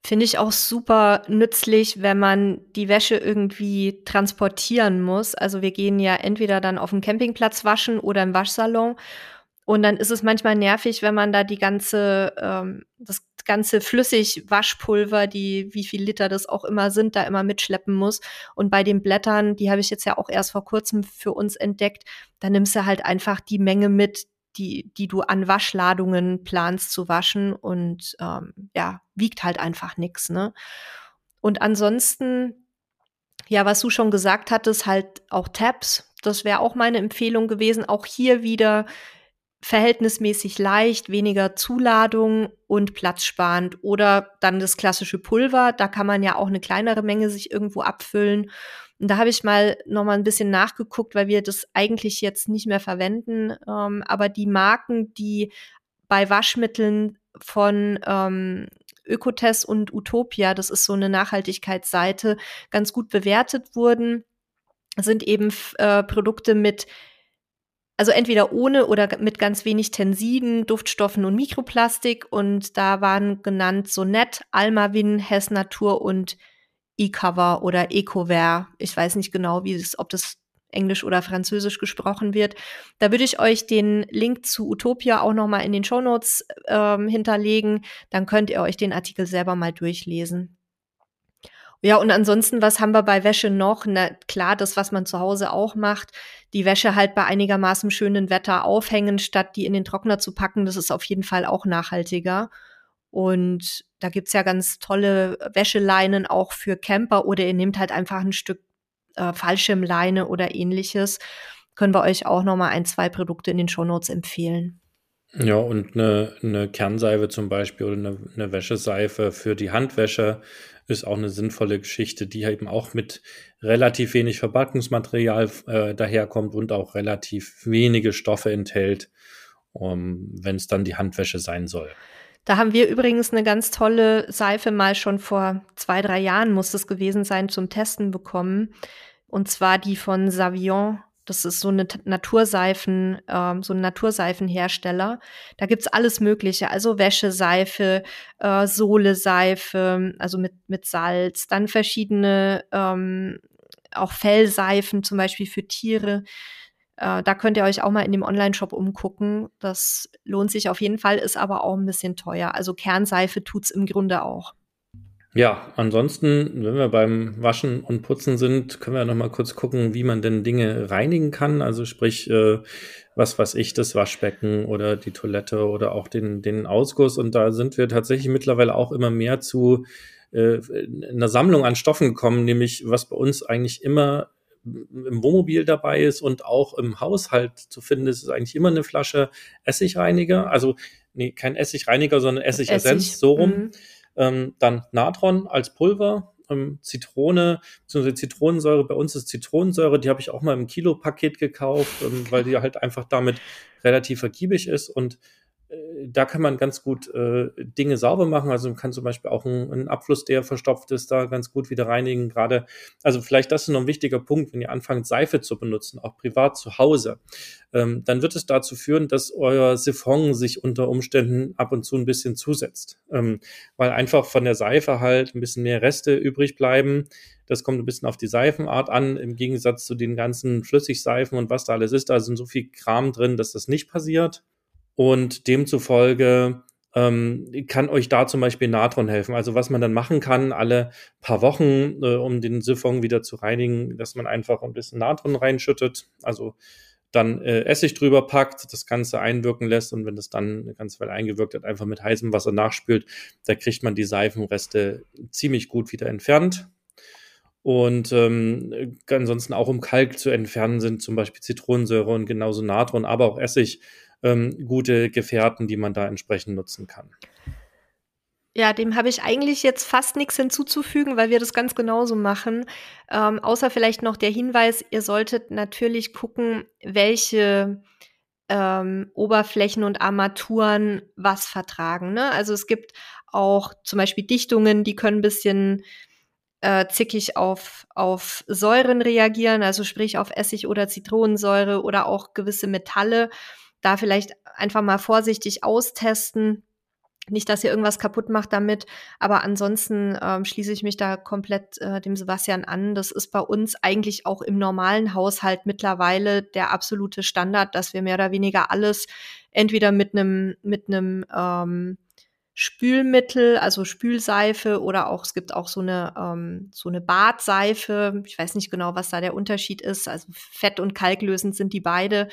Finde ich auch super nützlich, wenn man die Wäsche irgendwie transportieren muss. Also wir gehen ja entweder dann auf dem Campingplatz waschen oder im Waschsalon. Und dann ist es manchmal nervig, wenn man da die ganze, ähm, das ganze Flüssigwaschpulver, die, wie viel Liter das auch immer sind, da immer mitschleppen muss. Und bei den Blättern, die habe ich jetzt ja auch erst vor kurzem für uns entdeckt, da nimmst du halt einfach die Menge mit, die, die du an Waschladungen planst zu waschen und ähm, ja, wiegt halt einfach nix, ne? Und ansonsten, ja, was du schon gesagt hattest, halt auch Tabs, das wäre auch meine Empfehlung gewesen. Auch hier wieder verhältnismäßig leicht, weniger Zuladung und platzsparend. Oder dann das klassische Pulver, da kann man ja auch eine kleinere Menge sich irgendwo abfüllen. Und da habe ich mal noch mal ein bisschen nachgeguckt, weil wir das eigentlich jetzt nicht mehr verwenden. Ähm, aber die Marken, die bei Waschmitteln von ähm, Ökotest und Utopia, das ist so eine Nachhaltigkeitsseite, ganz gut bewertet wurden, sind eben äh, Produkte mit also entweder ohne oder mit ganz wenig Tensiden, Duftstoffen und Mikroplastik. Und da waren genannt Sonett, Almavin, Hess Natur und E-Cover oder Ecovert. Ich weiß nicht genau, wie es, ob das Englisch oder Französisch gesprochen wird. Da würde ich euch den Link zu Utopia auch noch mal in den Shownotes ähm, hinterlegen. Dann könnt ihr euch den Artikel selber mal durchlesen. Ja, und ansonsten, was haben wir bei Wäsche noch? Na klar, das, was man zu Hause auch macht, die Wäsche halt bei einigermaßen schönen Wetter aufhängen, statt die in den Trockner zu packen. Das ist auf jeden Fall auch nachhaltiger. Und da gibt's ja ganz tolle Wäscheleinen auch für Camper oder ihr nehmt halt einfach ein Stück äh, Fallschirmleine oder ähnliches. Können wir euch auch noch mal ein, zwei Produkte in den Shownotes empfehlen. Ja, und eine, eine Kernseife zum Beispiel oder eine, eine Wäscheseife für die Handwäsche ist auch eine sinnvolle Geschichte, die eben auch mit relativ wenig Verpackungsmaterial äh, daherkommt und auch relativ wenige Stoffe enthält, um, wenn es dann die Handwäsche sein soll. Da haben wir übrigens eine ganz tolle Seife mal schon vor zwei, drei Jahren muss es gewesen sein zum Testen bekommen. Und zwar die von Savion das ist so eine Naturseifen, ähm, so ein Naturseifenhersteller. Da gibt's alles Mögliche, also Wäscheseife, äh, Sohleseife, also mit, mit Salz, dann verschiedene ähm, auch Fellseifen, zum Beispiel für Tiere. Äh, da könnt ihr euch auch mal in dem Online-Shop umgucken. Das lohnt sich auf jeden Fall, ist aber auch ein bisschen teuer. Also Kernseife tut's im Grunde auch. Ja, ansonsten, wenn wir beim Waschen und Putzen sind, können wir noch mal kurz gucken, wie man denn Dinge reinigen kann. Also sprich, äh, was weiß ich, das Waschbecken oder die Toilette oder auch den, den Ausguss. Und da sind wir tatsächlich mittlerweile auch immer mehr zu äh, einer Sammlung an Stoffen gekommen, nämlich was bei uns eigentlich immer im Wohnmobil dabei ist und auch im Haushalt zu finden ist, ist eigentlich immer eine Flasche Essigreiniger. Also, nee, kein Essigreiniger, sondern Essigessenz, Essig. so rum. Mhm ähm, dann Natron als Pulver, ähm, Zitrone, beziehungsweise Zitronensäure. Bei uns ist Zitronensäure, die habe ich auch mal im Kilopaket gekauft, ähm, weil die halt einfach damit relativ ergiebig ist. Und da kann man ganz gut äh, Dinge sauber machen. Also man kann zum Beispiel auch einen Abfluss, der verstopft ist, da ganz gut wieder reinigen. Gerade, also vielleicht das ist noch ein wichtiger Punkt, wenn ihr anfangt, Seife zu benutzen, auch privat zu Hause, ähm, dann wird es dazu führen, dass euer Siphon sich unter Umständen ab und zu ein bisschen zusetzt. Ähm, weil einfach von der Seife halt ein bisschen mehr Reste übrig bleiben. Das kommt ein bisschen auf die Seifenart an, im Gegensatz zu den ganzen Flüssigseifen und was da alles ist. Da sind so viel Kram drin, dass das nicht passiert. Und demzufolge ähm, kann euch da zum Beispiel Natron helfen. Also was man dann machen kann, alle paar Wochen, äh, um den Siphon wieder zu reinigen, dass man einfach ein bisschen Natron reinschüttet. Also dann äh, Essig drüber packt, das Ganze einwirken lässt und wenn das dann eine ganze Weile eingewirkt hat, einfach mit heißem Wasser nachspült, da kriegt man die Seifenreste ziemlich gut wieder entfernt. Und ähm, ansonsten auch um Kalk zu entfernen sind zum Beispiel Zitronensäure und genauso Natron, aber auch Essig ähm, gute Gefährten, die man da entsprechend nutzen kann. Ja, dem habe ich eigentlich jetzt fast nichts hinzuzufügen, weil wir das ganz genauso machen. Ähm, außer vielleicht noch der Hinweis, ihr solltet natürlich gucken, welche ähm, Oberflächen und Armaturen was vertragen. Ne? Also es gibt auch zum Beispiel Dichtungen, die können ein bisschen äh, zickig auf, auf Säuren reagieren, also sprich auf Essig oder Zitronensäure oder auch gewisse Metalle da vielleicht einfach mal vorsichtig austesten. Nicht, dass ihr irgendwas kaputt macht damit, aber ansonsten ähm, schließe ich mich da komplett äh, dem Sebastian an. Das ist bei uns eigentlich auch im normalen Haushalt mittlerweile der absolute Standard, dass wir mehr oder weniger alles entweder mit einem mit einem ähm, Spülmittel, also Spülseife oder auch es gibt auch so eine ähm, so eine Badseife. Ich weiß nicht genau, was da der Unterschied ist. Also fett- und kalklösend sind die beide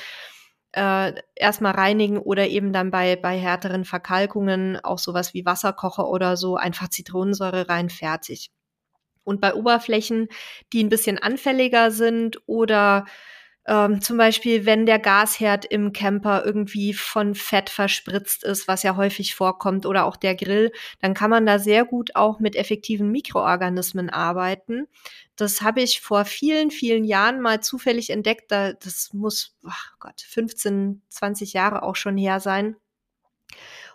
äh, erstmal reinigen oder eben dann bei, bei härteren Verkalkungen auch sowas wie Wasserkocher oder so einfach Zitronensäure rein, fertig. Und bei Oberflächen, die ein bisschen anfälliger sind oder ähm, zum Beispiel, wenn der Gasherd im Camper irgendwie von Fett verspritzt ist, was ja häufig vorkommt, oder auch der Grill, dann kann man da sehr gut auch mit effektiven Mikroorganismen arbeiten. Das habe ich vor vielen, vielen Jahren mal zufällig entdeckt. Da, das muss, ach Gott, 15, 20 Jahre auch schon her sein.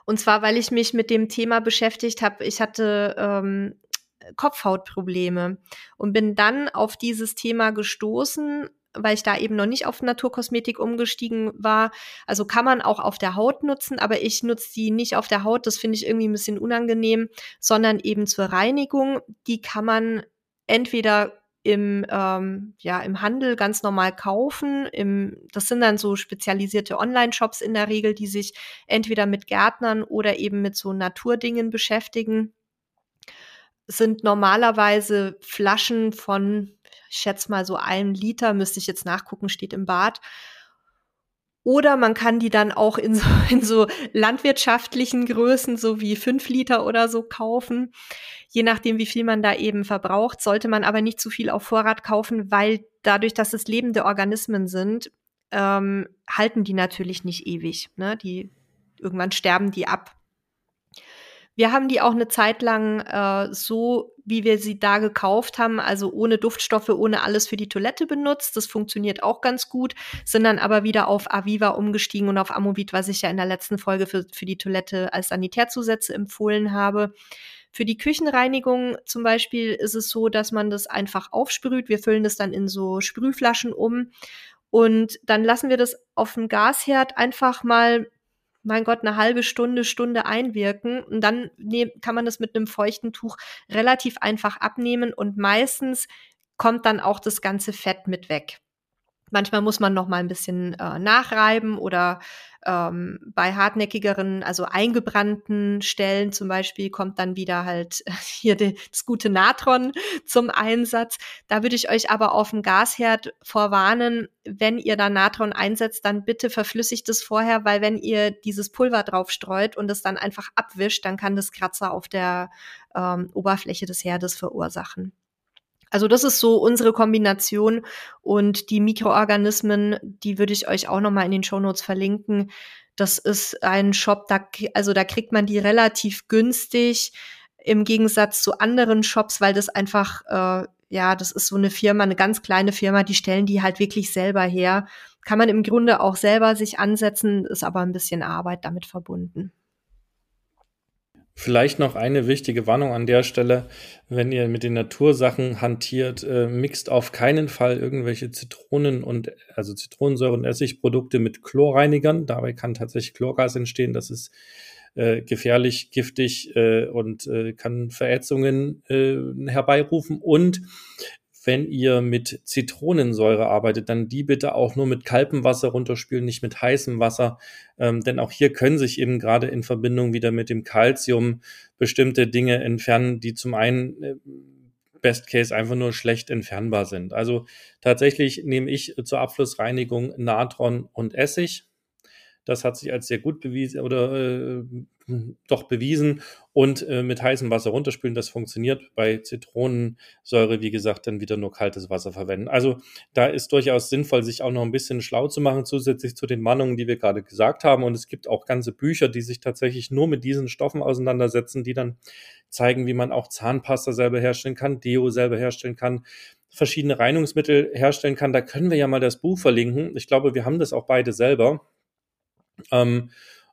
Und zwar, weil ich mich mit dem Thema beschäftigt habe. Ich hatte ähm, Kopfhautprobleme und bin dann auf dieses Thema gestoßen, weil ich da eben noch nicht auf Naturkosmetik umgestiegen war. Also kann man auch auf der Haut nutzen, aber ich nutze die nicht auf der Haut. Das finde ich irgendwie ein bisschen unangenehm, sondern eben zur Reinigung. Die kann man entweder im, ähm, ja, im Handel ganz normal kaufen. Im, das sind dann so spezialisierte Online-Shops in der Regel, die sich entweder mit Gärtnern oder eben mit so Naturdingen beschäftigen. Sind normalerweise Flaschen von, ich schätze mal so einen Liter, müsste ich jetzt nachgucken, steht im Bad. Oder man kann die dann auch in so, in so landwirtschaftlichen Größen, so wie fünf Liter oder so kaufen. Je nachdem, wie viel man da eben verbraucht, sollte man aber nicht zu viel auf Vorrat kaufen, weil dadurch, dass es lebende Organismen sind, ähm, halten die natürlich nicht ewig. Ne? Die, irgendwann sterben die ab. Wir haben die auch eine Zeit lang äh, so, wie wir sie da gekauft haben, also ohne Duftstoffe, ohne alles für die Toilette benutzt. Das funktioniert auch ganz gut, sind dann aber wieder auf Aviva umgestiegen und auf Amovit, was ich ja in der letzten Folge für, für die Toilette als Sanitärzusätze empfohlen habe. Für die Küchenreinigung zum Beispiel ist es so, dass man das einfach aufsprüht. Wir füllen das dann in so Sprühflaschen um und dann lassen wir das auf dem Gasherd einfach mal mein Gott, eine halbe Stunde, Stunde einwirken und dann kann man das mit einem feuchten Tuch relativ einfach abnehmen und meistens kommt dann auch das ganze Fett mit weg. Manchmal muss man noch mal ein bisschen äh, nachreiben oder ähm, bei hartnäckigeren, also eingebrannten Stellen zum Beispiel kommt dann wieder halt hier das gute Natron zum Einsatz. Da würde ich euch aber auf dem Gasherd vorwarnen, wenn ihr da Natron einsetzt, dann bitte verflüssigt es vorher, weil wenn ihr dieses Pulver drauf streut und es dann einfach abwischt, dann kann das Kratzer auf der ähm, Oberfläche des Herdes verursachen. Also das ist so unsere Kombination und die Mikroorganismen, die würde ich euch auch noch mal in den Shownotes verlinken. Das ist ein Shop, da, also da kriegt man die relativ günstig im Gegensatz zu anderen Shops, weil das einfach, äh, ja, das ist so eine Firma, eine ganz kleine Firma, die stellen die halt wirklich selber her. kann man im Grunde auch selber sich ansetzen, ist aber ein bisschen Arbeit damit verbunden. Vielleicht noch eine wichtige Warnung an der Stelle, wenn ihr mit den Natursachen hantiert, äh, mixt auf keinen Fall irgendwelche Zitronen und also Zitronensäure und Essigprodukte mit Chlorreinigern. Dabei kann tatsächlich Chlorgas entstehen. Das ist äh, gefährlich, giftig äh, und äh, kann Verätzungen äh, herbeirufen. Und wenn ihr mit Zitronensäure arbeitet, dann die bitte auch nur mit kaltem Wasser runterspülen, nicht mit heißem Wasser. Ähm, denn auch hier können sich eben gerade in Verbindung wieder mit dem Calcium bestimmte Dinge entfernen, die zum einen äh, Best Case einfach nur schlecht entfernbar sind. Also tatsächlich nehme ich zur Abflussreinigung Natron und Essig. Das hat sich als sehr gut bewiesen oder äh, doch bewiesen und äh, mit heißem Wasser runterspülen, das funktioniert. Bei Zitronensäure, wie gesagt, dann wieder nur kaltes Wasser verwenden. Also da ist durchaus sinnvoll, sich auch noch ein bisschen schlau zu machen, zusätzlich zu den Warnungen, die wir gerade gesagt haben. Und es gibt auch ganze Bücher, die sich tatsächlich nur mit diesen Stoffen auseinandersetzen, die dann zeigen, wie man auch Zahnpasta selber herstellen kann, Deo selber herstellen kann verschiedene Reinigungsmittel herstellen kann. Da können wir ja mal das Buch verlinken. Ich glaube, wir haben das auch beide selber. Ähm,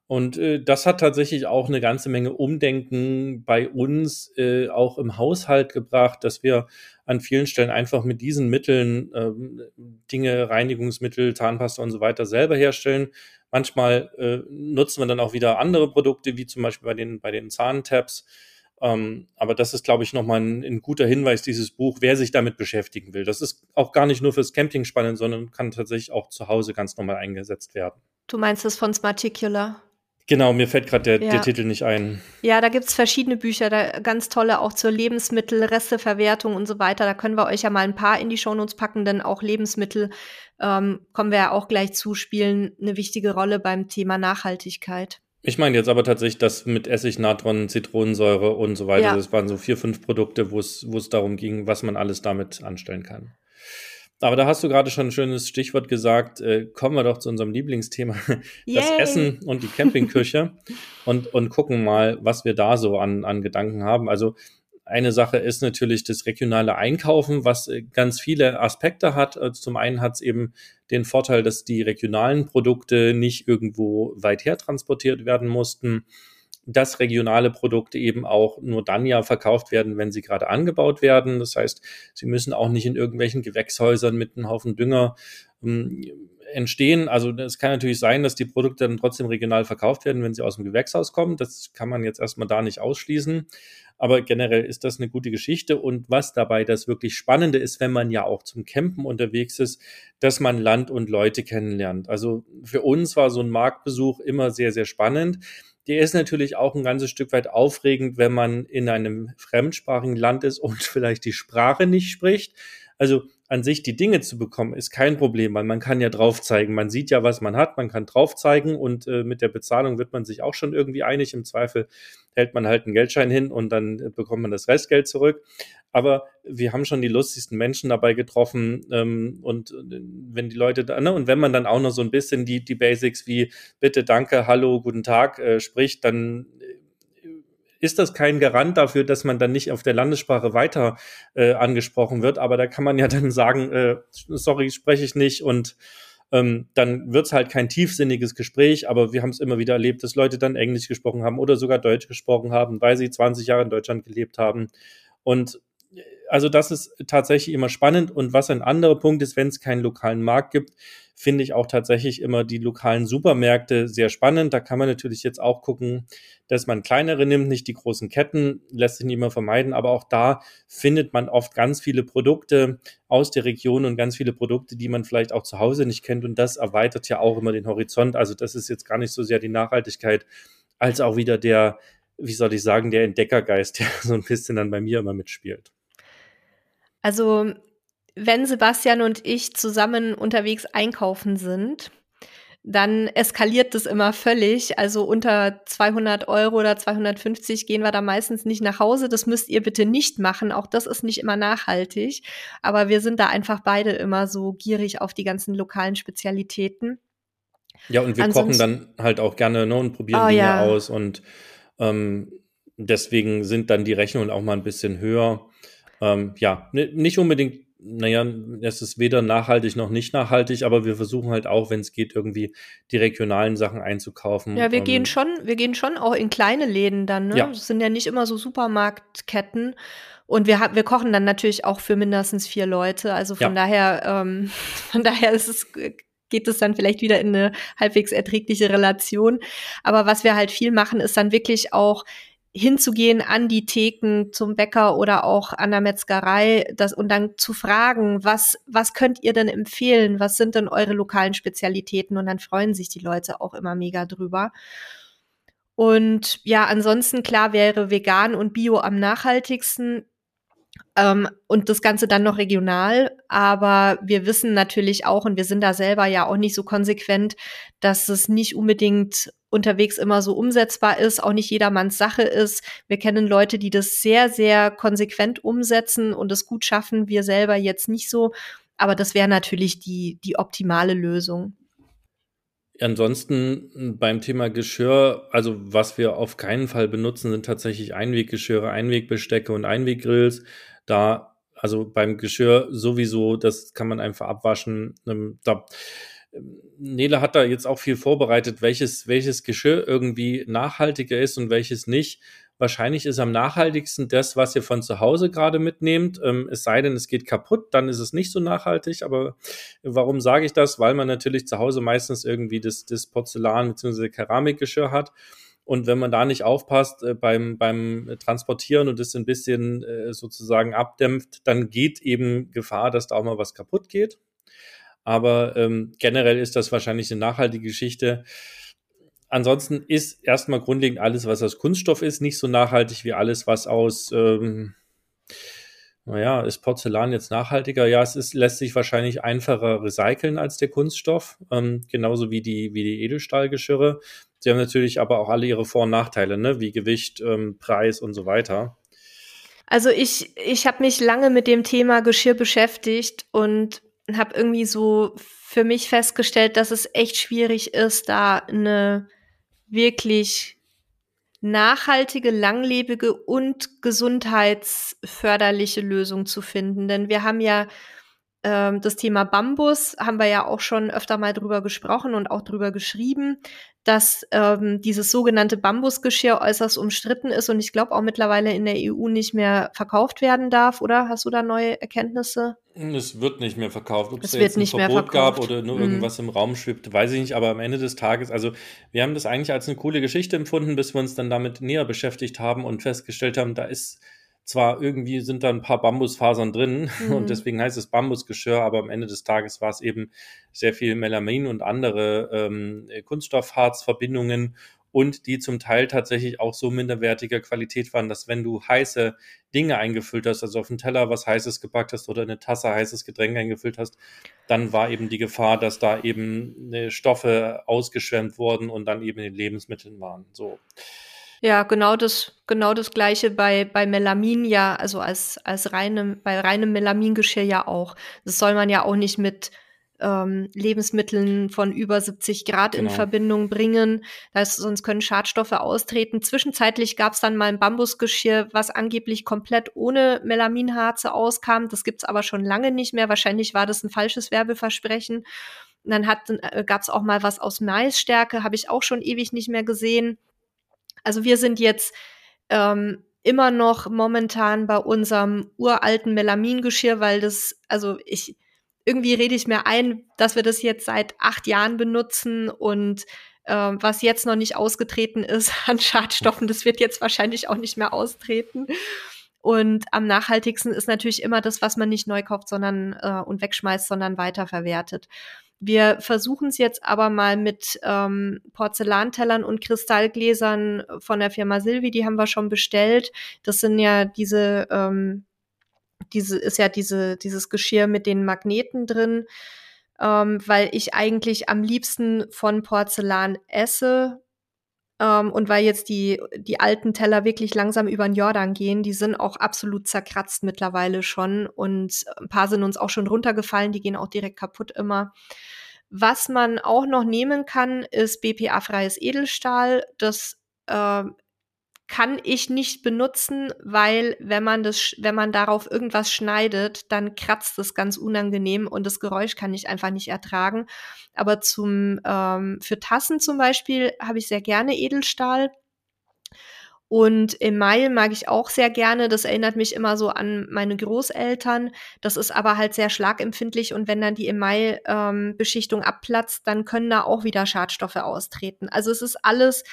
und äh, das hat tatsächlich auch eine ganze Menge Umdenken bei uns äh, auch im Haushalt gebracht, dass wir an vielen Stellen einfach mit diesen Mitteln ähm, Dinge, Reinigungsmittel, Zahnpasta und so weiter selber herstellen. Manchmal äh, nutzen wir dann auch wieder andere Produkte, wie zum Beispiel bei den, bei den Zahntabs. Ähm, aber das ist, glaube ich, nochmal ein, ein guter Hinweis, dieses Buch, wer sich damit beschäftigen will. Das ist auch gar nicht nur fürs Camping spannend, sondern kann tatsächlich auch zu Hause ganz normal eingesetzt werden. Du meinst das von Smarticular? Genau, mir fällt gerade der, ja. der, Titel nicht ein. Ja, da gibt es verschiedene Bücher, da ganz tolle auch zur Lebensmittel, Resteverwertung und so weiter. Da können wir euch ja mal ein paar in die Shownotes packen, denn auch Lebensmittel ähm, kommen wir ja auch gleich zu, spielen eine wichtige Rolle beim Thema Nachhaltigkeit. Ich meine jetzt aber tatsächlich das mit Essig, Natron, Zitronensäure und so weiter. Ja. Das waren so vier, fünf Produkte, wo es darum ging, was man alles damit anstellen kann. Aber da hast du gerade schon ein schönes Stichwort gesagt. Äh, kommen wir doch zu unserem Lieblingsthema, Yay. das Essen und die Campingküche und, und gucken mal, was wir da so an, an Gedanken haben. Also eine Sache ist natürlich das regionale Einkaufen, was äh, ganz viele Aspekte hat. Also zum einen hat es eben den Vorteil, dass die regionalen Produkte nicht irgendwo weit her transportiert werden mussten dass regionale Produkte eben auch nur dann ja verkauft werden, wenn sie gerade angebaut werden. Das heißt, sie müssen auch nicht in irgendwelchen Gewächshäusern mit einem Haufen Dünger ähm, entstehen. Also es kann natürlich sein, dass die Produkte dann trotzdem regional verkauft werden, wenn sie aus dem Gewächshaus kommen. Das kann man jetzt erstmal da nicht ausschließen. Aber generell ist das eine gute Geschichte. Und was dabei das wirklich Spannende ist, wenn man ja auch zum Campen unterwegs ist, dass man Land und Leute kennenlernt. Also für uns war so ein Marktbesuch immer sehr, sehr spannend der ist natürlich auch ein ganzes Stück weit aufregend, wenn man in einem fremdsprachigen Land ist und vielleicht die Sprache nicht spricht. Also an sich die Dinge zu bekommen, ist kein Problem, weil man kann ja drauf zeigen. Man sieht ja, was man hat, man kann drauf zeigen und äh, mit der Bezahlung wird man sich auch schon irgendwie einig. Im Zweifel hält man halt einen Geldschein hin und dann äh, bekommt man das Restgeld zurück. Aber wir haben schon die lustigsten Menschen dabei getroffen ähm, und äh, wenn die Leute da, ne, und wenn man dann auch noch so ein bisschen die, die Basics wie bitte, danke, hallo, guten Tag äh, spricht, dann ist das kein Garant dafür, dass man dann nicht auf der Landessprache weiter äh, angesprochen wird. Aber da kann man ja dann sagen, äh, sorry, spreche ich nicht und ähm, dann wird's halt kein tiefsinniges Gespräch, aber wir haben es immer wieder erlebt, dass Leute dann Englisch gesprochen haben oder sogar Deutsch gesprochen haben, weil sie 20 Jahre in Deutschland gelebt haben. Und äh, also das ist tatsächlich immer spannend. Und was ein anderer Punkt ist, wenn es keinen lokalen Markt gibt, finde ich auch tatsächlich immer die lokalen Supermärkte sehr spannend. Da kann man natürlich jetzt auch gucken, dass man kleinere nimmt, nicht die großen Ketten, lässt sich nicht immer vermeiden, aber auch da findet man oft ganz viele Produkte aus der Region und ganz viele Produkte, die man vielleicht auch zu Hause nicht kennt und das erweitert ja auch immer den Horizont. Also das ist jetzt gar nicht so sehr die Nachhaltigkeit, als auch wieder der, wie soll ich sagen, der Entdeckergeist, der so ein bisschen dann bei mir immer mitspielt. Also wenn Sebastian und ich zusammen unterwegs einkaufen sind, dann eskaliert das immer völlig. Also unter 200 Euro oder 250 gehen wir da meistens nicht nach Hause. Das müsst ihr bitte nicht machen. Auch das ist nicht immer nachhaltig. Aber wir sind da einfach beide immer so gierig auf die ganzen lokalen Spezialitäten. Ja, und wir Ansonsten, kochen dann halt auch gerne ne, und probieren oh, Dinge ja. aus. Und ähm, deswegen sind dann die Rechnungen auch mal ein bisschen höher. Ähm, ja, nicht unbedingt naja, es ist weder nachhaltig noch nicht nachhaltig, aber wir versuchen halt auch, wenn es geht, irgendwie die regionalen Sachen einzukaufen. Ja, wir ähm, gehen schon, wir gehen schon auch in kleine Läden dann, ne? Ja. Das sind ja nicht immer so Supermarktketten. Und wir, wir kochen dann natürlich auch für mindestens vier Leute. Also von ja. daher, ähm, von daher ist es, geht es dann vielleicht wieder in eine halbwegs erträgliche Relation. Aber was wir halt viel machen, ist dann wirklich auch hinzugehen an die Theken zum Bäcker oder auch an der Metzgerei das, und dann zu fragen, was, was könnt ihr denn empfehlen? Was sind denn eure lokalen Spezialitäten? Und dann freuen sich die Leute auch immer mega drüber. Und ja, ansonsten klar wäre vegan und bio am nachhaltigsten. Ähm, und das Ganze dann noch regional. Aber wir wissen natürlich auch, und wir sind da selber ja auch nicht so konsequent, dass es nicht unbedingt unterwegs immer so umsetzbar ist, auch nicht jedermanns Sache ist. Wir kennen Leute, die das sehr, sehr konsequent umsetzen und es gut schaffen. Wir selber jetzt nicht so. Aber das wäre natürlich die, die optimale Lösung. Ansonsten beim Thema Geschirr, also was wir auf keinen Fall benutzen, sind tatsächlich Einweggeschirre, Einwegbestecke und Einweggrills. Da, also beim Geschirr sowieso, das kann man einfach abwaschen. Ähm, da Nele hat da jetzt auch viel vorbereitet, welches, welches Geschirr irgendwie nachhaltiger ist und welches nicht. Wahrscheinlich ist am nachhaltigsten das, was ihr von zu Hause gerade mitnehmt. Ähm, es sei denn, es geht kaputt, dann ist es nicht so nachhaltig. Aber warum sage ich das? Weil man natürlich zu Hause meistens irgendwie das, das Porzellan bzw. Keramikgeschirr hat. Und wenn man da nicht aufpasst äh, beim, beim Transportieren und das ein bisschen äh, sozusagen abdämpft, dann geht eben Gefahr, dass da auch mal was kaputt geht. Aber ähm, generell ist das wahrscheinlich eine nachhaltige Geschichte. Ansonsten ist erstmal grundlegend alles, was aus Kunststoff ist, nicht so nachhaltig wie alles, was aus, ähm, naja, ist Porzellan jetzt nachhaltiger? Ja, es ist, lässt sich wahrscheinlich einfacher recyceln als der Kunststoff, ähm, genauso wie die, wie die Edelstahlgeschirre. Sie haben natürlich aber auch alle ihre Vor- und Nachteile, ne? wie Gewicht, ähm, Preis und so weiter. Also ich, ich habe mich lange mit dem Thema Geschirr beschäftigt und habe irgendwie so für mich festgestellt, dass es echt schwierig ist, da eine wirklich nachhaltige, langlebige und gesundheitsförderliche Lösung zu finden. Denn wir haben ja ähm, das Thema Bambus, haben wir ja auch schon öfter mal drüber gesprochen und auch drüber geschrieben dass ähm, dieses sogenannte Bambusgeschirr äußerst umstritten ist und ich glaube auch mittlerweile in der EU nicht mehr verkauft werden darf, oder? Hast du da neue Erkenntnisse? Es wird nicht mehr verkauft. Ob es, es wird nicht ein Verbot gab oder nur mhm. irgendwas im Raum schwebt, weiß ich nicht. Aber am Ende des Tages, also wir haben das eigentlich als eine coole Geschichte empfunden, bis wir uns dann damit näher beschäftigt haben und festgestellt haben, da ist zwar irgendwie sind da ein paar Bambusfasern drin mhm. und deswegen heißt es Bambusgeschirr, aber am Ende des Tages war es eben sehr viel Melamin und andere ähm, Kunststoffharzverbindungen und die zum Teil tatsächlich auch so minderwertiger Qualität waren, dass wenn du heiße Dinge eingefüllt hast, also auf einen Teller was Heißes gepackt hast oder eine Tasse heißes Getränk eingefüllt hast, dann war eben die Gefahr, dass da eben äh, Stoffe ausgeschwemmt wurden und dann eben in den Lebensmitteln waren. So. Ja, genau das, genau das gleiche bei, bei Melamin ja, also als, als reinem, bei reinem Melamingeschirr ja auch. Das soll man ja auch nicht mit ähm, Lebensmitteln von über 70 Grad genau. in Verbindung bringen. Das, sonst können Schadstoffe austreten. Zwischenzeitlich gab es dann mal ein Bambusgeschirr, was angeblich komplett ohne Melaminharze auskam. Das gibt's aber schon lange nicht mehr. Wahrscheinlich war das ein falsches Werbeversprechen. Und dann hat, äh, gab es auch mal was aus Maisstärke, habe ich auch schon ewig nicht mehr gesehen. Also wir sind jetzt ähm, immer noch momentan bei unserem uralten Melamingeschirr, weil das, also ich, irgendwie rede ich mir ein, dass wir das jetzt seit acht Jahren benutzen und ähm, was jetzt noch nicht ausgetreten ist an Schadstoffen, das wird jetzt wahrscheinlich auch nicht mehr austreten. Und am nachhaltigsten ist natürlich immer das, was man nicht neu kauft, sondern äh, und wegschmeißt, sondern weiterverwertet. Wir versuchen es jetzt aber mal mit ähm, Porzellantellern und Kristallgläsern von der Firma Silvi, die haben wir schon bestellt. Das sind ja diese, ähm, diese ist ja diese, dieses Geschirr mit den Magneten drin, ähm, weil ich eigentlich am liebsten von Porzellan esse. Ähm, und weil jetzt die, die alten Teller wirklich langsam über den Jordan gehen, die sind auch absolut zerkratzt mittlerweile schon. Und ein paar sind uns auch schon runtergefallen, die gehen auch direkt kaputt immer. Was man auch noch nehmen kann, ist BPA-freies Edelstahl. Das äh, kann ich nicht benutzen, weil wenn man das, wenn man darauf irgendwas schneidet, dann kratzt es ganz unangenehm und das Geräusch kann ich einfach nicht ertragen. Aber zum ähm, für Tassen zum Beispiel habe ich sehr gerne Edelstahl. Und Email mag ich auch sehr gerne. Das erinnert mich immer so an meine Großeltern. Das ist aber halt sehr schlagempfindlich und wenn dann die Email-Beschichtung ähm, abplatzt, dann können da auch wieder Schadstoffe austreten. Also es ist alles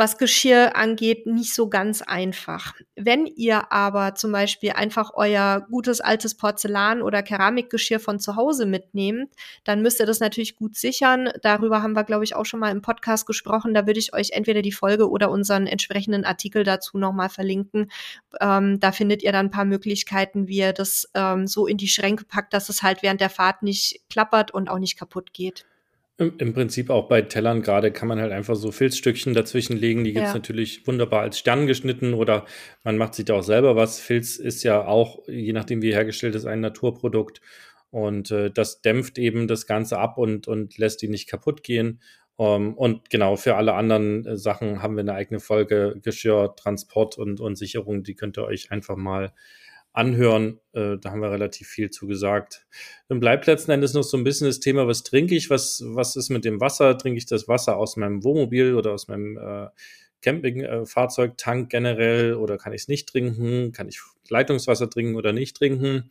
was Geschirr angeht, nicht so ganz einfach. Wenn ihr aber zum Beispiel einfach euer gutes altes Porzellan oder Keramikgeschirr von zu Hause mitnehmt, dann müsst ihr das natürlich gut sichern. Darüber haben wir, glaube ich, auch schon mal im Podcast gesprochen. Da würde ich euch entweder die Folge oder unseren entsprechenden Artikel dazu nochmal verlinken. Ähm, da findet ihr dann ein paar Möglichkeiten, wie ihr das ähm, so in die Schränke packt, dass es halt während der Fahrt nicht klappert und auch nicht kaputt geht. Im, Prinzip auch bei Tellern gerade kann man halt einfach so Filzstückchen dazwischen legen. Die gibt's ja. natürlich wunderbar als Stern geschnitten oder man macht sich da auch selber was. Filz ist ja auch, je nachdem wie hergestellt ist, ein Naturprodukt. Und äh, das dämpft eben das Ganze ab und, und lässt ihn nicht kaputt gehen. Um, ähm, und genau, für alle anderen äh, Sachen haben wir eine eigene Folge Geschirr, Transport und, und Sicherung. Die könnt ihr euch einfach mal anhören. Äh, da haben wir relativ viel zu gesagt. Dann bleibt letzten Endes noch so ein bisschen das Thema, was trinke ich, was, was ist mit dem Wasser? Trinke ich das Wasser aus meinem Wohnmobil oder aus meinem äh, Campingfahrzeugtank äh, generell oder kann ich es nicht trinken? Kann ich Leitungswasser trinken oder nicht trinken?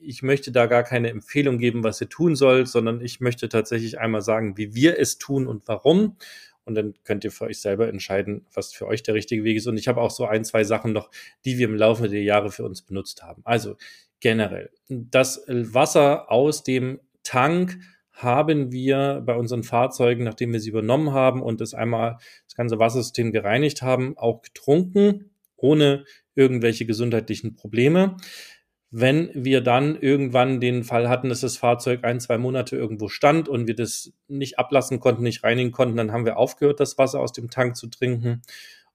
Ich möchte da gar keine Empfehlung geben, was ihr tun sollt, sondern ich möchte tatsächlich einmal sagen, wie wir es tun und warum und dann könnt ihr für euch selber entscheiden, was für euch der richtige Weg ist. Und ich habe auch so ein, zwei Sachen noch, die wir im Laufe der Jahre für uns benutzt haben. Also generell, das Wasser aus dem Tank haben wir bei unseren Fahrzeugen, nachdem wir sie übernommen haben und das einmal das ganze Wassersystem gereinigt haben, auch getrunken, ohne irgendwelche gesundheitlichen Probleme. Wenn wir dann irgendwann den Fall hatten, dass das Fahrzeug ein, zwei Monate irgendwo stand und wir das nicht ablassen konnten, nicht reinigen konnten, dann haben wir aufgehört, das Wasser aus dem Tank zu trinken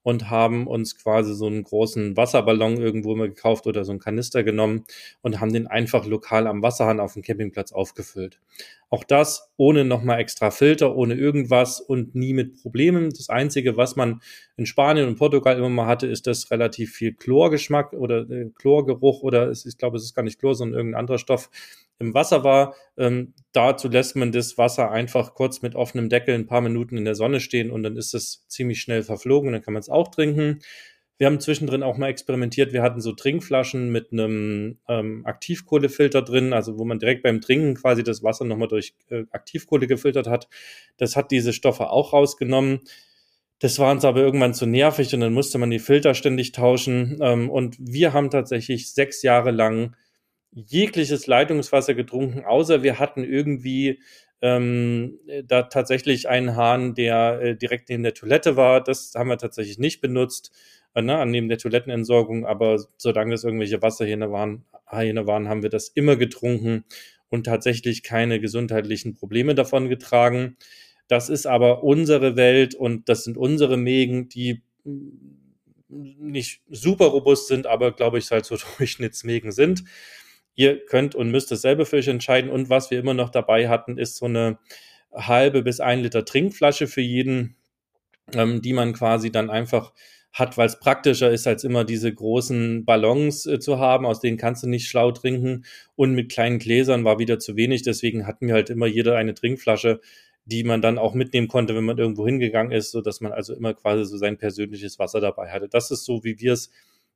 und haben uns quasi so einen großen Wasserballon irgendwo mal gekauft oder so einen Kanister genommen und haben den einfach lokal am Wasserhahn auf dem Campingplatz aufgefüllt. Auch das ohne nochmal extra Filter, ohne irgendwas und nie mit Problemen. Das Einzige, was man in Spanien und Portugal immer mal hatte, ist das relativ viel Chlorgeschmack oder äh, Chlorgeruch oder es, ich glaube, es ist gar nicht Chlor, sondern irgendein anderer Stoff im Wasser war. Ähm, dazu lässt man das Wasser einfach kurz mit offenem Deckel ein paar Minuten in der Sonne stehen und dann ist es ziemlich schnell verflogen. Dann kann man es auch trinken. Wir haben zwischendrin auch mal experimentiert. Wir hatten so Trinkflaschen mit einem ähm, Aktivkohlefilter drin, also wo man direkt beim Trinken quasi das Wasser nochmal durch äh, Aktivkohle gefiltert hat. Das hat diese Stoffe auch rausgenommen. Das war uns aber irgendwann zu nervig und dann musste man die Filter ständig tauschen. Ähm, und wir haben tatsächlich sechs Jahre lang jegliches Leitungswasser getrunken, außer wir hatten irgendwie ähm, da tatsächlich einen Hahn, der äh, direkt neben der Toilette war. Das haben wir tatsächlich nicht benutzt äh, ne, neben der Toilettenentsorgung, aber solange es irgendwelche Wasserhähne waren, Hähne waren, haben wir das immer getrunken und tatsächlich keine gesundheitlichen Probleme davon getragen. Das ist aber unsere Welt und das sind unsere Mägen, die nicht super robust sind, aber glaube ich halt so Durchschnittsmägen sind. Ihr könnt und müsst es selber für euch entscheiden. Und was wir immer noch dabei hatten, ist so eine halbe bis ein Liter Trinkflasche für jeden, ähm, die man quasi dann einfach hat, weil es praktischer ist, als immer diese großen Ballons äh, zu haben, aus denen kannst du nicht schlau trinken. Und mit kleinen Gläsern war wieder zu wenig. Deswegen hatten wir halt immer jeder eine Trinkflasche, die man dann auch mitnehmen konnte, wenn man irgendwo hingegangen ist, so dass man also immer quasi so sein persönliches Wasser dabei hatte. Das ist so, wie wir es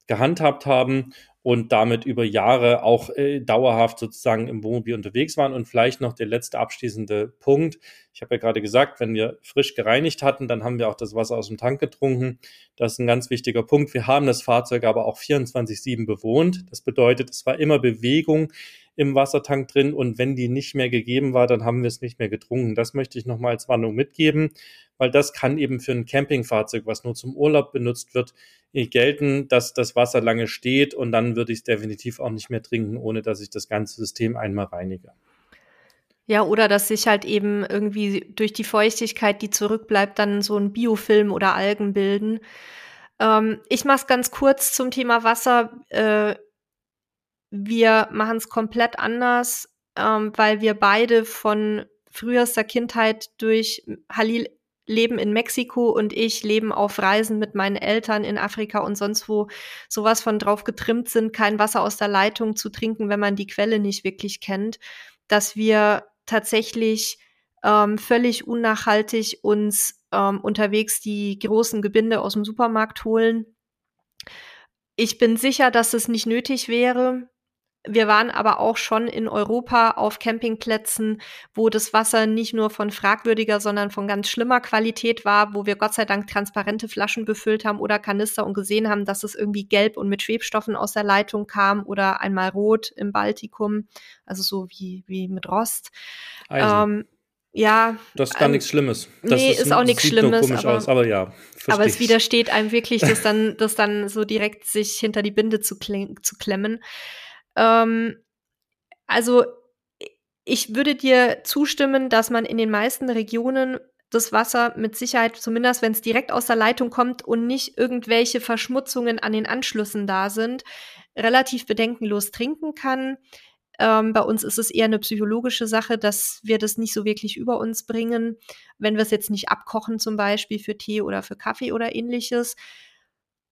gehandhabt haben und damit über Jahre auch äh, dauerhaft sozusagen im Wohnmobil unterwegs waren. Und vielleicht noch der letzte abschließende Punkt. Ich habe ja gerade gesagt, wenn wir frisch gereinigt hatten, dann haben wir auch das Wasser aus dem Tank getrunken. Das ist ein ganz wichtiger Punkt. Wir haben das Fahrzeug aber auch 24-7 bewohnt. Das bedeutet, es war immer Bewegung im Wassertank drin und wenn die nicht mehr gegeben war, dann haben wir es nicht mehr getrunken. Das möchte ich nochmal als Warnung mitgeben, weil das kann eben für ein Campingfahrzeug, was nur zum Urlaub benutzt wird, gelten, dass das Wasser lange steht und dann würde ich es definitiv auch nicht mehr trinken, ohne dass ich das ganze System einmal reinige. Ja, oder dass sich halt eben irgendwie durch die Feuchtigkeit, die zurückbleibt, dann so ein Biofilm oder Algen bilden. Ähm, ich mache es ganz kurz zum Thema Wasser. Äh, wir machen es komplett anders, ähm, weil wir beide von frühester Kindheit durch Halil leben in Mexiko und ich leben auf Reisen mit meinen Eltern in Afrika und sonst wo sowas von drauf getrimmt sind, kein Wasser aus der Leitung zu trinken, wenn man die Quelle nicht wirklich kennt, dass wir tatsächlich ähm, völlig unnachhaltig uns ähm, unterwegs die großen Gebinde aus dem Supermarkt holen. Ich bin sicher, dass es nicht nötig wäre. Wir waren aber auch schon in Europa auf Campingplätzen, wo das Wasser nicht nur von fragwürdiger, sondern von ganz schlimmer Qualität war, wo wir Gott sei Dank transparente Flaschen befüllt haben oder Kanister und gesehen haben, dass es irgendwie gelb und mit Schwebstoffen aus der Leitung kam oder einmal rot im Baltikum, also so wie, wie mit Rost. Ähm, ja. Das ist gar ähm, nichts Schlimmes. Das nee, ist, ist auch nichts Schlimmes. Komisch aber, aus, aber ja. Aber es widersteht einem wirklich, das dann, das dann so direkt sich hinter die Binde zu, zu klemmen. Ähm, also ich würde dir zustimmen, dass man in den meisten Regionen das Wasser mit Sicherheit, zumindest wenn es direkt aus der Leitung kommt und nicht irgendwelche Verschmutzungen an den Anschlüssen da sind, relativ bedenkenlos trinken kann. Ähm, bei uns ist es eher eine psychologische Sache, dass wir das nicht so wirklich über uns bringen, wenn wir es jetzt nicht abkochen, zum Beispiel für Tee oder für Kaffee oder ähnliches.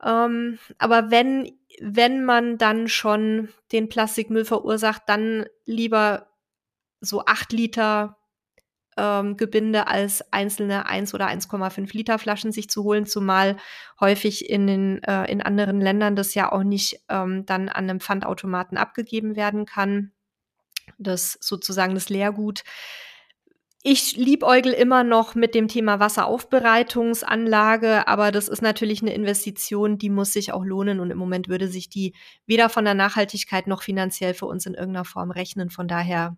Ähm, aber wenn, wenn man dann schon den Plastikmüll verursacht, dann lieber so acht Liter ähm, Gebinde als einzelne 1 oder 1,5 Liter Flaschen sich zu holen, zumal häufig in, den, äh, in anderen Ländern das ja auch nicht ähm, dann an einem Pfandautomaten abgegeben werden kann. Das sozusagen das Leergut ich liebäugel immer noch mit dem Thema Wasseraufbereitungsanlage, aber das ist natürlich eine Investition, die muss sich auch lohnen und im Moment würde sich die weder von der Nachhaltigkeit noch finanziell für uns in irgendeiner Form rechnen. Von daher,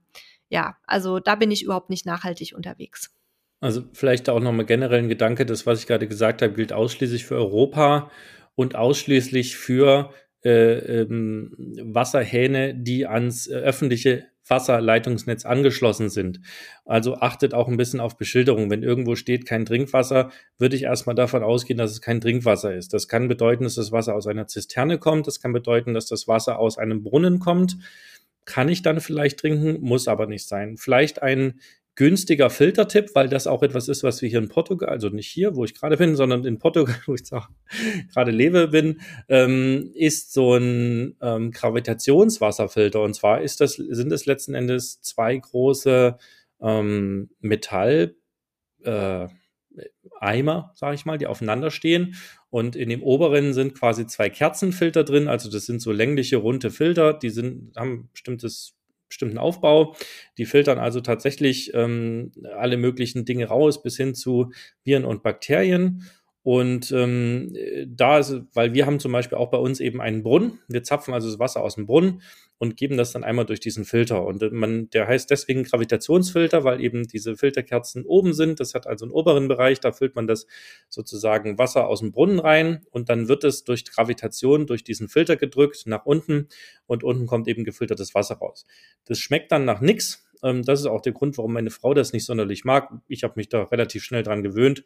ja, also da bin ich überhaupt nicht nachhaltig unterwegs. Also vielleicht auch nochmal generell ein Gedanke, das, was ich gerade gesagt habe, gilt ausschließlich für Europa und ausschließlich für äh, ähm, Wasserhähne, die ans äh, öffentliche Wasserleitungsnetz angeschlossen sind. Also achtet auch ein bisschen auf Beschilderung. Wenn irgendwo steht kein Trinkwasser, würde ich erstmal davon ausgehen, dass es kein Trinkwasser ist. Das kann bedeuten, dass das Wasser aus einer Zisterne kommt. Das kann bedeuten, dass das Wasser aus einem Brunnen kommt. Kann ich dann vielleicht trinken, muss aber nicht sein. Vielleicht ein günstiger Filtertipp, weil das auch etwas ist, was wir hier in Portugal, also nicht hier, wo ich gerade bin, sondern in Portugal, wo ich gerade lebe, bin, ähm, ist so ein ähm, Gravitationswasserfilter. Und zwar ist das, sind es letzten Endes zwei große ähm, Metall äh, Eimer, sage ich mal, die aufeinander stehen. Und in dem oberen sind quasi zwei Kerzenfilter drin. Also das sind so längliche, runde Filter. Die sind, haben bestimmtes bestimmten Aufbau. Die filtern also tatsächlich ähm, alle möglichen Dinge raus, bis hin zu Viren und Bakterien. Und ähm, da ist, weil wir haben zum Beispiel auch bei uns eben einen Brunnen. Wir zapfen also das Wasser aus dem Brunnen und geben das dann einmal durch diesen Filter. Und äh, man, der heißt deswegen Gravitationsfilter, weil eben diese Filterkerzen oben sind. Das hat also einen oberen Bereich, da füllt man das sozusagen Wasser aus dem Brunnen rein und dann wird es durch Gravitation durch diesen Filter gedrückt nach unten und unten kommt eben gefiltertes Wasser raus. Das schmeckt dann nach nix. Ähm, das ist auch der Grund, warum meine Frau das nicht sonderlich mag. Ich habe mich da relativ schnell dran gewöhnt.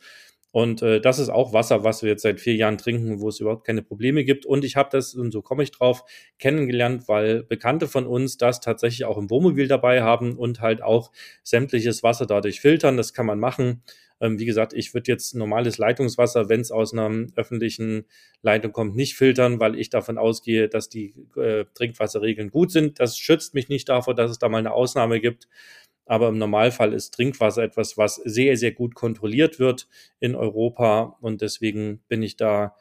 Und äh, das ist auch Wasser, was wir jetzt seit vier Jahren trinken, wo es überhaupt keine Probleme gibt. Und ich habe das, und so komme ich drauf, kennengelernt, weil Bekannte von uns das tatsächlich auch im Wohnmobil dabei haben und halt auch sämtliches Wasser dadurch filtern. Das kann man machen. Ähm, wie gesagt, ich würde jetzt normales Leitungswasser, wenn es aus einer öffentlichen Leitung kommt, nicht filtern, weil ich davon ausgehe, dass die äh, Trinkwasserregeln gut sind. Das schützt mich nicht davor, dass es da mal eine Ausnahme gibt. Aber im Normalfall ist Trinkwasser etwas, was sehr, sehr gut kontrolliert wird in Europa. Und deswegen bin ich da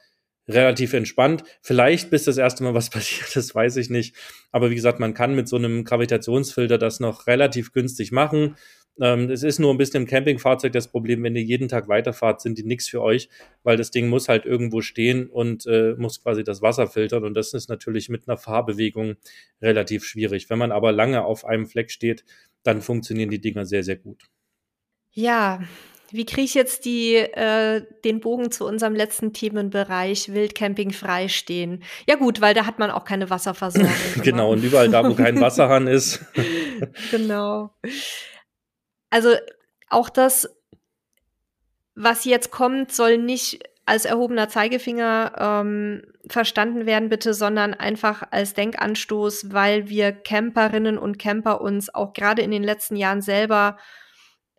relativ entspannt. Vielleicht bis das erste Mal was passiert, das weiß ich nicht. Aber wie gesagt, man kann mit so einem Gravitationsfilter das noch relativ günstig machen. Ähm, es ist nur ein bisschen im Campingfahrzeug das Problem, wenn ihr jeden Tag weiterfahrt, sind die nichts für euch, weil das Ding muss halt irgendwo stehen und äh, muss quasi das Wasser filtern. Und das ist natürlich mit einer Fahrbewegung relativ schwierig. Wenn man aber lange auf einem Fleck steht, dann funktionieren die Dinger sehr, sehr gut. Ja, wie kriege ich jetzt die, äh, den Bogen zu unserem letzten Themenbereich Wildcamping freistehen? Ja gut, weil da hat man auch keine Wasserversorgung. genau, und überall da, wo kein Wasserhahn ist. genau. Also auch das, was jetzt kommt, soll nicht als erhobener Zeigefinger ähm, verstanden werden, bitte, sondern einfach als Denkanstoß, weil wir Camperinnen und Camper uns auch gerade in den letzten Jahren selber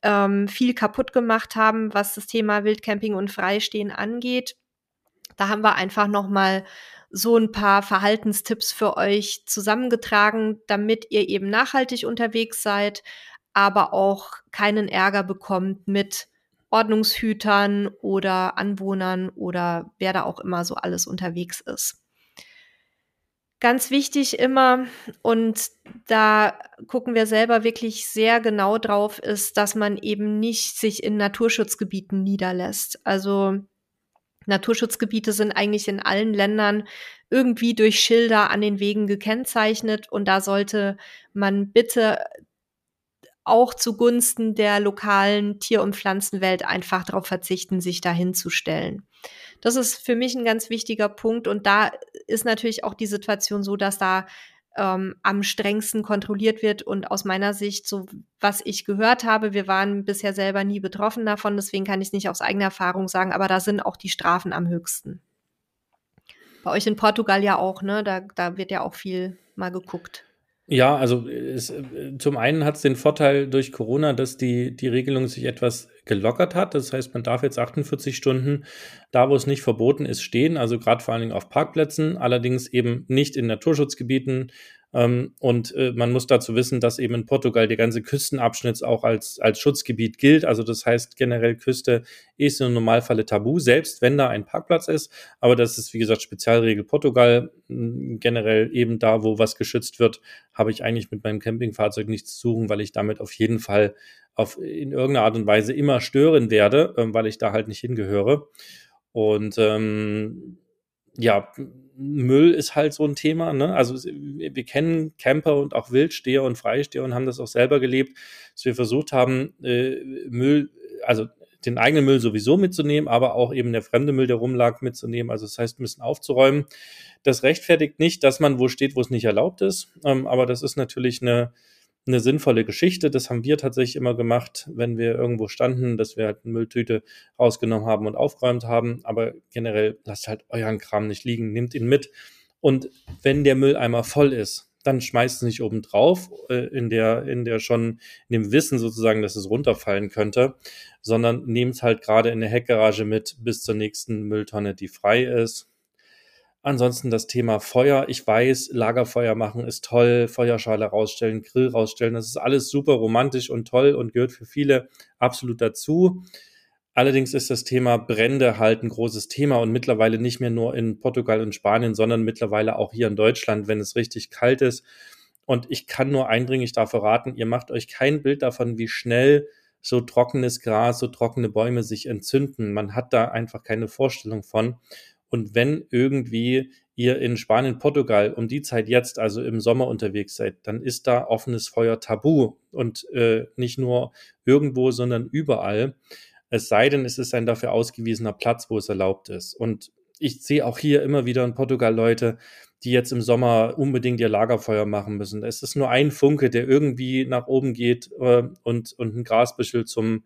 ähm, viel kaputt gemacht haben, was das Thema Wildcamping und Freistehen angeht. Da haben wir einfach noch mal so ein paar Verhaltenstipps für euch zusammengetragen, damit ihr eben nachhaltig unterwegs seid, aber auch keinen Ärger bekommt mit Ordnungshütern oder Anwohnern oder wer da auch immer so alles unterwegs ist. Ganz wichtig immer, und da gucken wir selber wirklich sehr genau drauf, ist, dass man eben nicht sich in Naturschutzgebieten niederlässt. Also Naturschutzgebiete sind eigentlich in allen Ländern irgendwie durch Schilder an den Wegen gekennzeichnet und da sollte man bitte auch zugunsten der lokalen Tier- und Pflanzenwelt einfach darauf verzichten, sich dahin zu stellen. Das ist für mich ein ganz wichtiger Punkt und da ist natürlich auch die Situation so, dass da ähm, am strengsten kontrolliert wird. Und aus meiner Sicht, so was ich gehört habe, wir waren bisher selber nie betroffen davon, deswegen kann ich es nicht aus eigener Erfahrung sagen, aber da sind auch die Strafen am höchsten. Bei euch in Portugal ja auch, ne? Da, da wird ja auch viel mal geguckt. Ja, also es, zum einen hat es den Vorteil durch Corona, dass die, die Regelung sich etwas gelockert hat. Das heißt, man darf jetzt 48 Stunden da, wo es nicht verboten ist, stehen, also gerade vor allen Dingen auf Parkplätzen, allerdings eben nicht in Naturschutzgebieten, und äh, man muss dazu wissen, dass eben in Portugal der ganze Küstenabschnitt auch als, als Schutzgebiet gilt. Also das heißt, generell Küste ist im Normalfall tabu, selbst wenn da ein Parkplatz ist. Aber das ist, wie gesagt, Spezialregel Portugal. Generell eben da, wo was geschützt wird, habe ich eigentlich mit meinem Campingfahrzeug nichts zu suchen, weil ich damit auf jeden Fall auf, in irgendeiner Art und Weise immer stören werde, äh, weil ich da halt nicht hingehöre. Und ähm, ja, Müll ist halt so ein Thema. Ne? Also wir kennen Camper und auch Wildsteher und Freisteher und haben das auch selber gelebt, dass wir versucht haben, äh, Müll, also den eigenen Müll sowieso mitzunehmen, aber auch eben der fremde Müll, der rumlag, mitzunehmen. Also das heißt, ein bisschen aufzuräumen. Das rechtfertigt nicht, dass man wo steht, wo es nicht erlaubt ist. Ähm, aber das ist natürlich eine, eine sinnvolle Geschichte. Das haben wir tatsächlich immer gemacht, wenn wir irgendwo standen, dass wir halt eine Mülltüte rausgenommen haben und aufgeräumt haben. Aber generell lasst halt euren Kram nicht liegen, nehmt ihn mit. Und wenn der Müll einmal voll ist, dann schmeißt es nicht oben drauf, äh, in der, in der schon, in dem Wissen sozusagen, dass es runterfallen könnte, sondern nehmt es halt gerade in der Heckgarage mit bis zur nächsten Mülltonne, die frei ist. Ansonsten das Thema Feuer. Ich weiß, Lagerfeuer machen ist toll, Feuerschale rausstellen, Grill rausstellen. Das ist alles super romantisch und toll und gehört für viele absolut dazu. Allerdings ist das Thema Brände halt ein großes Thema und mittlerweile nicht mehr nur in Portugal und Spanien, sondern mittlerweile auch hier in Deutschland, wenn es richtig kalt ist. Und ich kann nur eindringlich dafür raten, ihr macht euch kein Bild davon, wie schnell so trockenes Gras, so trockene Bäume sich entzünden. Man hat da einfach keine Vorstellung von. Und wenn irgendwie ihr in Spanien, Portugal um die Zeit jetzt, also im Sommer unterwegs seid, dann ist da offenes Feuer tabu und äh, nicht nur irgendwo, sondern überall. Es sei denn, es ist ein dafür ausgewiesener Platz, wo es erlaubt ist. Und ich sehe auch hier immer wieder in Portugal Leute, die jetzt im Sommer unbedingt ihr Lagerfeuer machen müssen. Es ist nur ein Funke, der irgendwie nach oben geht äh, und, und ein Grasbüschel zum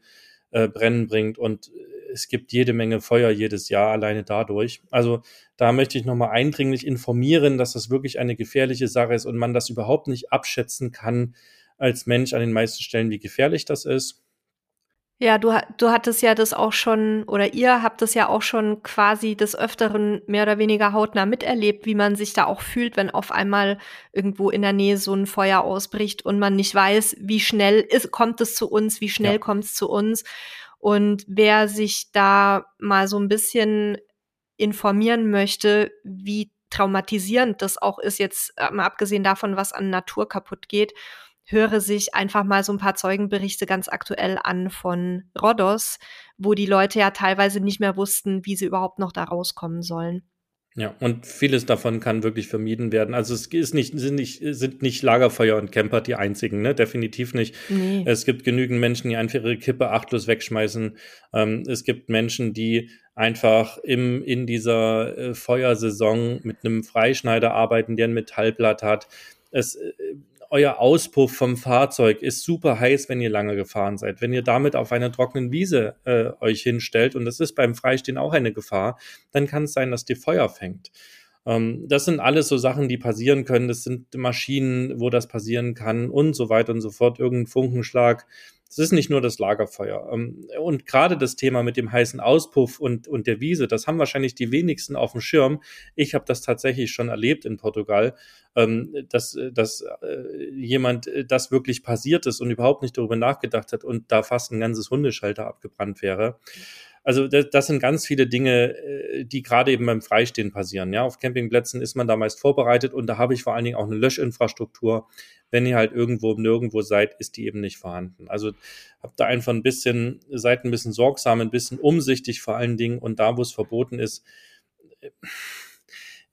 äh, Brennen bringt. Und es gibt jede Menge Feuer jedes Jahr alleine dadurch. Also da möchte ich nochmal eindringlich informieren, dass das wirklich eine gefährliche Sache ist und man das überhaupt nicht abschätzen kann als Mensch an den meisten Stellen, wie gefährlich das ist. Ja, du, du hattest ja das auch schon, oder ihr habt das ja auch schon quasi des Öfteren mehr oder weniger hautnah miterlebt, wie man sich da auch fühlt, wenn auf einmal irgendwo in der Nähe so ein Feuer ausbricht und man nicht weiß, wie schnell ist, kommt es zu uns, wie schnell ja. kommt es zu uns. Und wer sich da mal so ein bisschen informieren möchte, wie traumatisierend das auch ist, jetzt äh, mal abgesehen davon, was an Natur kaputt geht, höre sich einfach mal so ein paar Zeugenberichte ganz aktuell an von Rhodos, wo die Leute ja teilweise nicht mehr wussten, wie sie überhaupt noch da rauskommen sollen. Ja, und vieles davon kann wirklich vermieden werden. Also es ist nicht, sind nicht, sind nicht Lagerfeuer und Camper die einzigen, ne? Definitiv nicht. Nee. Es gibt genügend Menschen, die einfach ihre Kippe achtlos wegschmeißen. Ähm, es gibt Menschen, die einfach im, in dieser äh, Feuersaison mit einem Freischneider arbeiten, der ein Metallblatt hat. Es, äh, euer Auspuff vom Fahrzeug ist super heiß, wenn ihr lange gefahren seid. Wenn ihr damit auf einer trockenen Wiese äh, euch hinstellt, und das ist beim Freistehen auch eine Gefahr, dann kann es sein, dass dir Feuer fängt. Ähm, das sind alles so Sachen, die passieren können. Das sind Maschinen, wo das passieren kann und so weiter und so fort. Irgendein Funkenschlag Es ist nicht nur das Lagerfeuer. Ähm, und gerade das Thema mit dem heißen Auspuff und, und der Wiese, das haben wahrscheinlich die wenigsten auf dem Schirm. Ich habe das tatsächlich schon erlebt in Portugal, ähm, dass, dass äh, jemand äh, das wirklich passiert ist und überhaupt nicht darüber nachgedacht hat und da fast ein ganzes Hundeschalter abgebrannt wäre. Also das, das sind ganz viele Dinge, äh, die gerade eben beim Freistehen passieren. Ja, auf Campingplätzen ist man da meist vorbereitet und da habe ich vor allen Dingen auch eine Löschinfrastruktur. Wenn ihr halt irgendwo nirgendwo seid, ist die eben nicht vorhanden. Also habt da einfach ein bisschen, seid ein bisschen sorgsam, ein bisschen umsichtig vor allen Dingen und da, wo es verboten ist,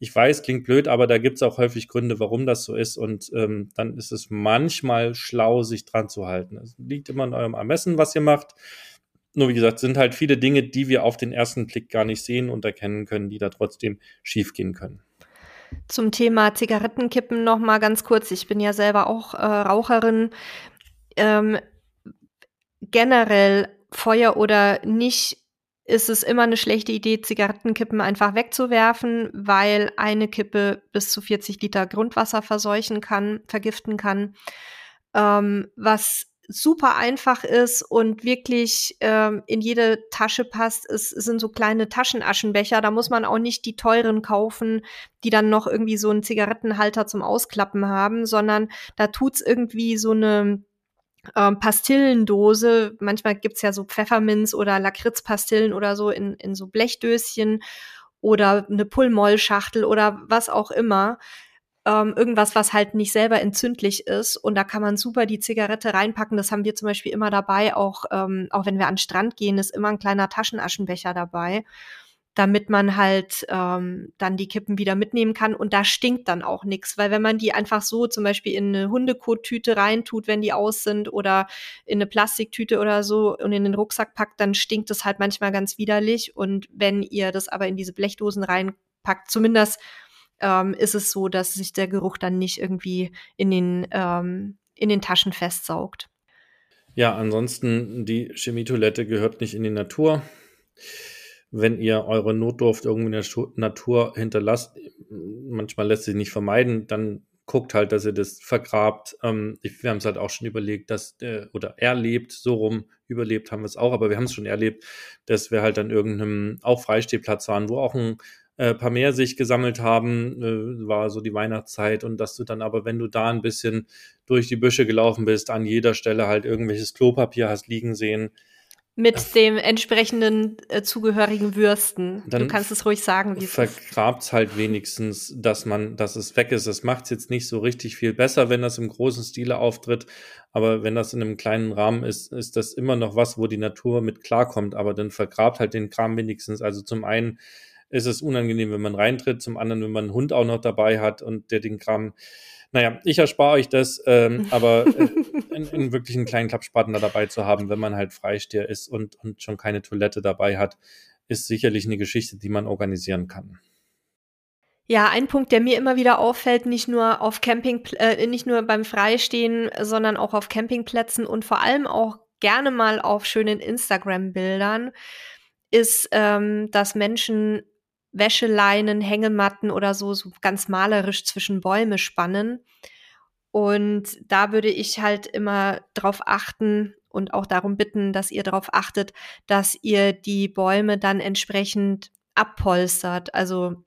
ich weiß, klingt blöd, aber da gibt es auch häufig Gründe, warum das so ist. Und ähm, dann ist es manchmal schlau, sich dran zu halten. Es liegt immer in eurem Ermessen, was ihr macht. Nur wie gesagt, sind halt viele Dinge, die wir auf den ersten Blick gar nicht sehen und erkennen können, die da trotzdem schiefgehen können. Zum Thema Zigarettenkippen noch mal ganz kurz. Ich bin ja selber auch äh, Raucherin. Ähm, generell Feuer oder nicht ist es immer eine schlechte Idee, Zigarettenkippen einfach wegzuwerfen, weil eine Kippe bis zu 40 Liter Grundwasser verseuchen kann, vergiften kann. Ähm, was super einfach ist und wirklich ähm, in jede Tasche passt. Es sind so kleine Taschenaschenbecher. Da muss man auch nicht die teuren kaufen, die dann noch irgendwie so einen Zigarettenhalter zum Ausklappen haben, sondern da tut's irgendwie so eine ähm, Pastillendose. Manchmal gibt's ja so Pfefferminz oder Lakritzpastillen oder so in, in so Blechdöschen oder eine Pullmollschachtel oder was auch immer ähm, irgendwas, was halt nicht selber entzündlich ist. Und da kann man super die Zigarette reinpacken. Das haben wir zum Beispiel immer dabei, auch, ähm, auch wenn wir an den Strand gehen, ist immer ein kleiner Taschenaschenbecher dabei, damit man halt ähm, dann die Kippen wieder mitnehmen kann. Und da stinkt dann auch nichts, weil wenn man die einfach so zum Beispiel in eine Hundekottüte reintut, wenn die aus sind, oder in eine Plastiktüte oder so und in den Rucksack packt, dann stinkt es halt manchmal ganz widerlich. Und wenn ihr das aber in diese Blechdosen reinpackt, zumindest ähm, ist es so, dass sich der Geruch dann nicht irgendwie in den, ähm, in den Taschen festsaugt. Ja, ansonsten, die Chemietoilette gehört nicht in die Natur. Wenn ihr eure Notdurft irgendwo in der Natur hinterlasst, manchmal lässt sich nicht vermeiden, dann guckt halt, dass ihr das vergrabt. Ähm, wir haben es halt auch schon überlegt, dass, äh, oder erlebt, so rum, überlebt haben wir es auch, aber wir haben es schon erlebt, dass wir halt an irgendeinem auch Freistehplatz waren, wo auch ein äh, paar mehr sich gesammelt haben, äh, war so die Weihnachtszeit und dass du dann aber, wenn du da ein bisschen durch die Büsche gelaufen bist, an jeder Stelle halt irgendwelches Klopapier hast liegen sehen. Mit das, dem entsprechenden äh, zugehörigen Würsten. du kannst es ruhig sagen, wie es Vergrabt's halt wenigstens, dass man, dass es weg ist. Das macht es jetzt nicht so richtig viel besser, wenn das im großen Stile auftritt. Aber wenn das in einem kleinen Rahmen ist, ist das immer noch was, wo die Natur mit klarkommt. Aber dann vergrabt halt den Kram wenigstens. Also zum einen ist es unangenehm, wenn man reintritt. Zum anderen, wenn man einen Hund auch noch dabei hat und der den Kram. Naja, ich erspare euch das, ähm, aber äh, in, in wirklich einen kleinen Klappspaten da dabei zu haben, wenn man halt Freisteher ist und, und schon keine Toilette dabei hat, ist sicherlich eine Geschichte, die man organisieren kann. Ja, ein Punkt, der mir immer wieder auffällt, nicht nur auf Camping, äh, nicht nur beim Freistehen, sondern auch auf Campingplätzen und vor allem auch gerne mal auf schönen Instagram-Bildern, ist, ähm, dass Menschen Wäscheleinen, Hängematten oder so, so ganz malerisch zwischen Bäume spannen. Und da würde ich halt immer drauf achten und auch darum bitten, dass ihr darauf achtet, dass ihr die Bäume dann entsprechend abpolstert. Also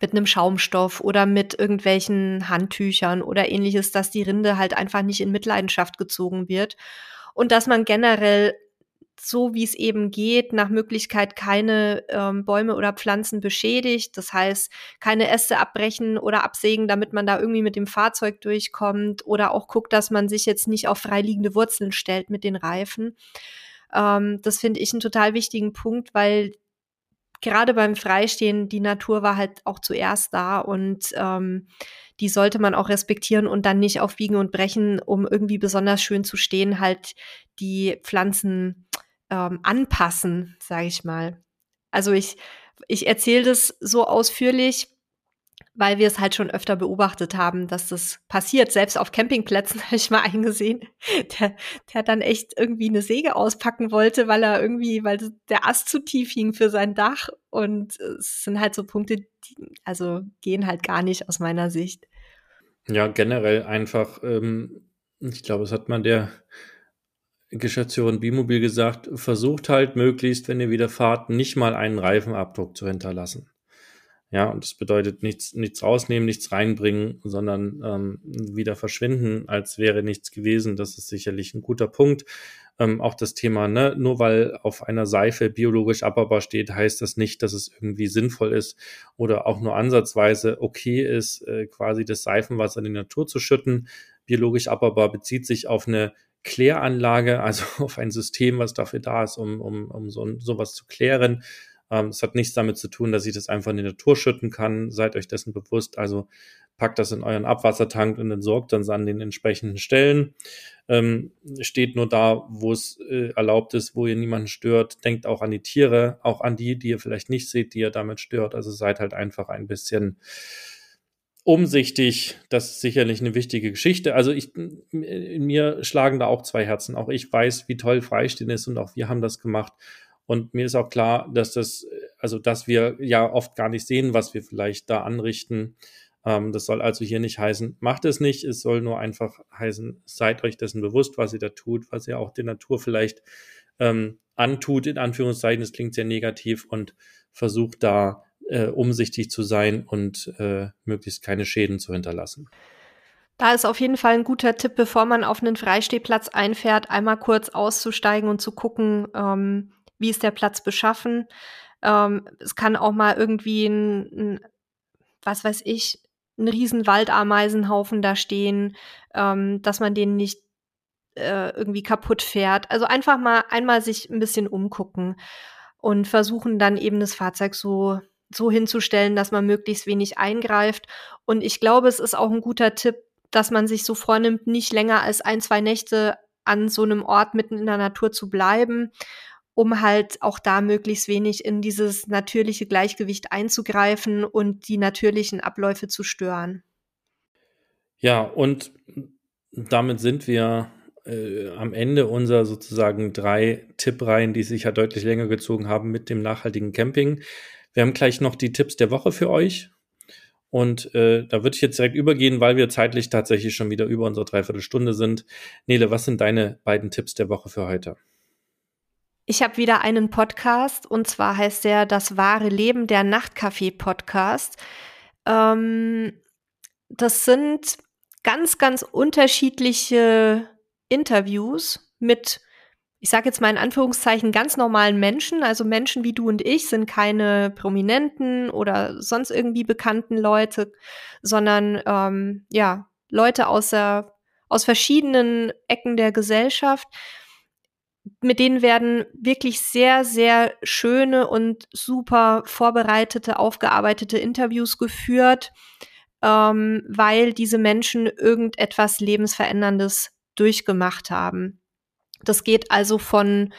mit einem Schaumstoff oder mit irgendwelchen Handtüchern oder ähnliches, dass die Rinde halt einfach nicht in Mitleidenschaft gezogen wird. Und dass man generell so wie es eben geht, nach Möglichkeit keine ähm, Bäume oder Pflanzen beschädigt. Das heißt, keine Äste abbrechen oder absägen, damit man da irgendwie mit dem Fahrzeug durchkommt. Oder auch guckt, dass man sich jetzt nicht auf freiliegende Wurzeln stellt mit den Reifen. Ähm, das finde ich einen total wichtigen Punkt, weil gerade beim Freistehen, die Natur war halt auch zuerst da und ähm, die sollte man auch respektieren und dann nicht auf Biegen und Brechen, um irgendwie besonders schön zu stehen, halt die Pflanzen ähm, anpassen, sage ich mal. Also ich, ich erzähle das so ausführlich, weil wir es halt schon öfter beobachtet haben, dass das passiert. Selbst auf Campingplätzen habe ich mal eingesehen, der, der dann echt irgendwie eine Säge auspacken wollte, weil er irgendwie, weil der Ast zu tief hing für sein Dach. Und es sind halt so Punkte, die also gehen halt gar nicht aus meiner Sicht. Ja, generell einfach, ähm, ich glaube, es hat man der Geschäftsführerin Bimobil gesagt, versucht halt möglichst, wenn ihr wieder fahrt, nicht mal einen Reifenabdruck zu hinterlassen. Ja, und das bedeutet nichts, nichts rausnehmen, nichts reinbringen, sondern ähm, wieder verschwinden, als wäre nichts gewesen. Das ist sicherlich ein guter Punkt. Ähm, auch das Thema, ne, nur weil auf einer Seife biologisch abbaubar steht, heißt das nicht, dass es irgendwie sinnvoll ist oder auch nur ansatzweise okay ist, äh, quasi das Seifenwasser in die Natur zu schütten. Biologisch abbaubar bezieht sich auf eine Kläranlage, also auf ein System, was dafür da ist, um, um, um so, sowas zu klären. Ähm, es hat nichts damit zu tun, dass ich das einfach in die Natur schütten kann. Seid euch dessen bewusst. Also packt das in euren Abwassertank und entsorgt dann an den entsprechenden Stellen. Ähm, steht nur da, wo es äh, erlaubt ist, wo ihr niemanden stört. Denkt auch an die Tiere, auch an die, die ihr vielleicht nicht seht, die ihr damit stört. Also seid halt einfach ein bisschen umsichtig. Das ist sicherlich eine wichtige Geschichte. Also ich, in mir schlagen da auch zwei Herzen. Auch ich weiß, wie toll Freistehen ist und auch wir haben das gemacht. Und mir ist auch klar, dass das, also dass wir ja oft gar nicht sehen, was wir vielleicht da anrichten. Ähm, das soll also hier nicht heißen, macht es nicht. Es soll nur einfach heißen, seid euch dessen bewusst, was ihr da tut, was ihr auch der Natur vielleicht ähm, antut, in Anführungszeichen. Das klingt sehr negativ und versucht da äh, umsichtig zu sein und äh, möglichst keine Schäden zu hinterlassen. Da ist auf jeden Fall ein guter Tipp, bevor man auf einen Freistehplatz einfährt, einmal kurz auszusteigen und zu gucken, ähm, wie ist der Platz beschaffen. Ähm, es kann auch mal irgendwie ein, ein, was weiß ich, ein riesen Waldameisenhaufen da stehen, ähm, dass man den nicht äh, irgendwie kaputt fährt. Also einfach mal einmal sich ein bisschen umgucken und versuchen dann eben das Fahrzeug so so hinzustellen, dass man möglichst wenig eingreift. Und ich glaube, es ist auch ein guter Tipp, dass man sich so vornimmt, nicht länger als ein, zwei Nächte an so einem Ort mitten in der Natur zu bleiben um halt auch da möglichst wenig in dieses natürliche Gleichgewicht einzugreifen und die natürlichen Abläufe zu stören. Ja, und damit sind wir äh, am Ende unserer sozusagen drei Tippreihen, die sich ja deutlich länger gezogen haben mit dem nachhaltigen Camping. Wir haben gleich noch die Tipps der Woche für euch. Und äh, da würde ich jetzt direkt übergehen, weil wir zeitlich tatsächlich schon wieder über unsere Dreiviertelstunde sind. Nele, was sind deine beiden Tipps der Woche für heute? Ich habe wieder einen Podcast und zwar heißt der Das wahre Leben, der Nachtcafé-Podcast. Ähm, das sind ganz, ganz unterschiedliche Interviews mit, ich sage jetzt mal in Anführungszeichen, ganz normalen Menschen. Also Menschen wie du und ich sind keine prominenten oder sonst irgendwie bekannten Leute, sondern ähm, ja, Leute aus, der, aus verschiedenen Ecken der Gesellschaft mit denen werden wirklich sehr, sehr schöne und super vorbereitete, aufgearbeitete Interviews geführt, ähm, weil diese Menschen irgendetwas Lebensveränderndes durchgemacht haben. Das geht also von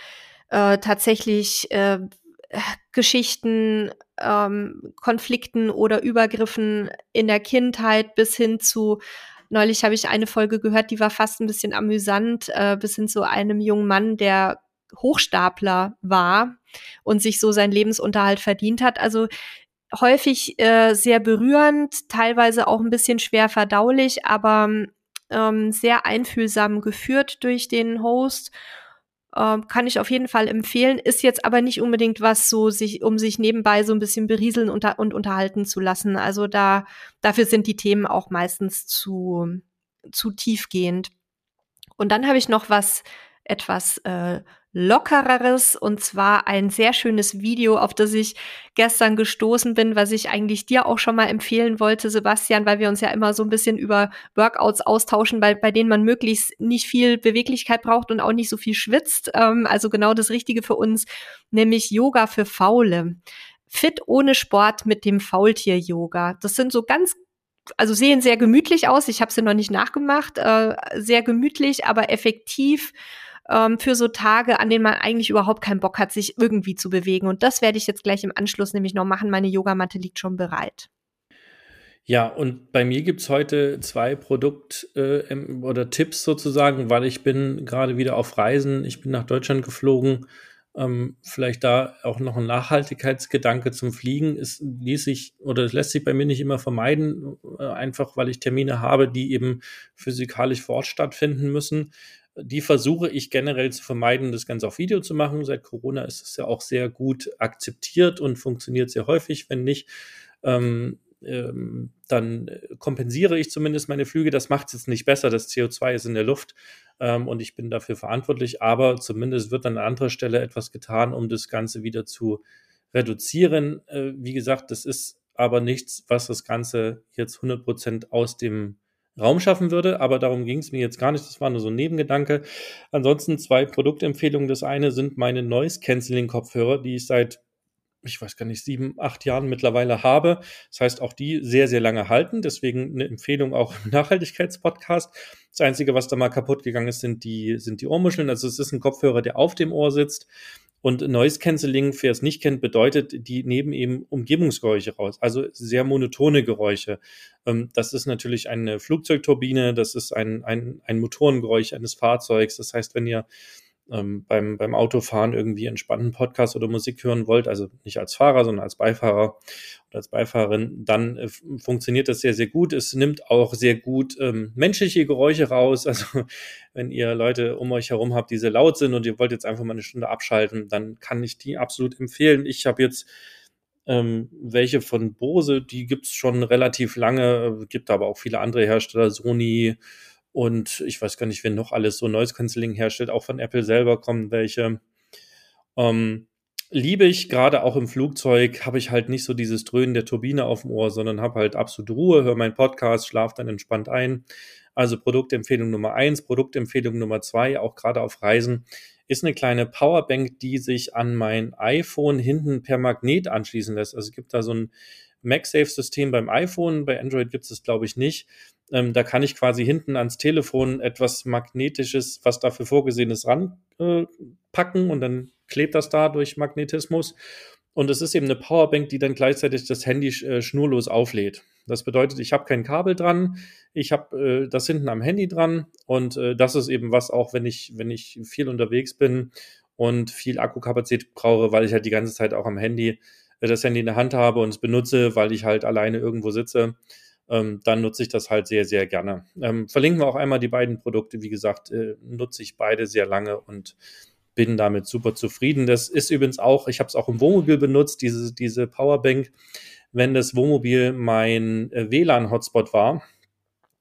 äh, tatsächlich äh, Geschichten, ähm, Konflikten oder Übergriffen in der Kindheit bis hin zu Neulich habe ich eine Folge gehört, die war fast ein bisschen amüsant, äh, bis hin zu einem jungen Mann, der Hochstapler war und sich so seinen Lebensunterhalt verdient hat. Also häufig äh, sehr berührend, teilweise auch ein bisschen schwer verdaulich, aber ähm, sehr einfühlsam geführt durch den Host ähm, kann ich auf jeden Fall empfehlen. Ist jetzt aber nicht unbedingt was, so sich, um sich nebenbei so ein bisschen berieseln und, und unterhalten zu lassen. Also da, dafür sind die Themen auch meistens zu, zu tiefgehend. Und dann habe ich noch was etwas äh, lockereres und zwar ein sehr schönes Video, auf das ich gestern gestoßen bin, was ich eigentlich dir auch schon mal empfehlen wollte, Sebastian, weil wir uns ja immer so ein bisschen über Workouts austauschen, bei, bei denen man möglichst nicht viel Beweglichkeit braucht und auch nicht so viel schwitzt. Ähm, also genau das Richtige für uns, nämlich Yoga für Faule. Fit ohne Sport mit dem Faultier-Yoga. Das sind so ganz also sehen sehr gemütlich aus. Ich habe sie noch nicht nachgemacht. Äh, sehr gemütlich, aber effektiv ähm, für so Tage, an denen man eigentlich überhaupt keinen Bock hat, sich irgendwie zu bewegen. Und das werde ich jetzt gleich im Anschluss nämlich noch machen. Meine Yogamatte liegt schon bereit. Ja, und bei mir gibt es heute zwei Produkt- äh, oder Tipps sozusagen, weil ich bin gerade wieder auf Reisen. Ich bin nach Deutschland geflogen. Ähm, vielleicht da auch noch ein Nachhaltigkeitsgedanke zum Fliegen. Es ließ sich oder es lässt sich bei mir nicht immer vermeiden, äh, einfach weil ich Termine habe, die eben physikalisch vor Ort stattfinden müssen. Die versuche ich generell zu vermeiden, das Ganze auf Video zu machen. Seit Corona ist es ja auch sehr gut akzeptiert und funktioniert sehr häufig. Wenn nicht, ähm, ähm, dann kompensiere ich zumindest meine Flüge. Das macht es jetzt nicht besser. Das CO2 ist in der Luft ähm, und ich bin dafür verantwortlich. Aber zumindest wird an anderer Stelle etwas getan, um das Ganze wieder zu reduzieren. Äh, wie gesagt, das ist aber nichts, was das Ganze jetzt 100 Prozent aus dem Raum schaffen würde, aber darum ging es mir jetzt gar nicht. Das war nur so ein Nebengedanke. Ansonsten zwei Produktempfehlungen. Das eine sind meine Noise Cancelling Kopfhörer, die ich seit ich weiß gar nicht, sieben, acht Jahren mittlerweile habe. Das heißt, auch die sehr, sehr lange halten. Deswegen eine Empfehlung auch im Nachhaltigkeitspodcast. Das Einzige, was da mal kaputt gegangen ist, sind die, sind die Ohrmuscheln. Also es ist ein Kopfhörer, der auf dem Ohr sitzt. Und Noise Cancelling, wer es nicht kennt, bedeutet, die nehmen eben Umgebungsgeräusche raus, also sehr monotone Geräusche. Ähm, das ist natürlich eine Flugzeugturbine, das ist ein, ein, ein Motorengeräusch eines Fahrzeugs. Das heißt, wenn ihr ähm, beim, beim Autofahren irgendwie entspannten Podcast oder Musik hören wollt, also nicht als Fahrer, sondern als Beifahrer oder als Beifahrerin, dann äh, funktioniert das sehr, sehr gut. Es nimmt auch sehr gut ähm, menschliche Geräusche raus. Also wenn ihr Leute um euch herum habt, die sehr laut sind und ihr wollt jetzt einfach mal eine Stunde abschalten, dann kann ich die absolut empfehlen. Ich habe jetzt ähm, welche von Bose, die gibt's schon relativ lange, gibt aber auch viele andere Hersteller, Sony, und ich weiß gar nicht, wer noch alles so Noise Cancelling herstellt. Auch von Apple selber kommen welche. Ähm, liebe ich, gerade auch im Flugzeug, habe ich halt nicht so dieses Dröhnen der Turbine auf dem Ohr, sondern habe halt absolute Ruhe, höre meinen Podcast, schlafe dann entspannt ein. Also Produktempfehlung Nummer eins, Produktempfehlung Nummer zwei, auch gerade auf Reisen, ist eine kleine Powerbank, die sich an mein iPhone hinten per Magnet anschließen lässt. Also es gibt da so ein MagSafe-System beim iPhone, bei Android gibt es das, glaube ich, nicht. Ähm, da kann ich quasi hinten ans Telefon etwas Magnetisches, was dafür vorgesehen ist, ranpacken äh, und dann klebt das da durch Magnetismus. Und es ist eben eine Powerbank, die dann gleichzeitig das Handy äh, schnurlos auflädt. Das bedeutet, ich habe kein Kabel dran, ich habe äh, das hinten am Handy dran und äh, das ist eben was auch, wenn ich, wenn ich viel unterwegs bin und viel Akkukapazität brauche, weil ich halt die ganze Zeit auch am Handy äh, das Handy in der Hand habe und es benutze, weil ich halt alleine irgendwo sitze ähm, dann nutze ich das halt sehr, sehr gerne. Ähm, verlinken wir auch einmal die beiden Produkte. Wie gesagt, äh, nutze ich beide sehr lange und bin damit super zufrieden. Das ist übrigens auch, ich habe es auch im Wohnmobil benutzt, diese, diese Powerbank, wenn das Wohnmobil mein äh, WLAN-Hotspot war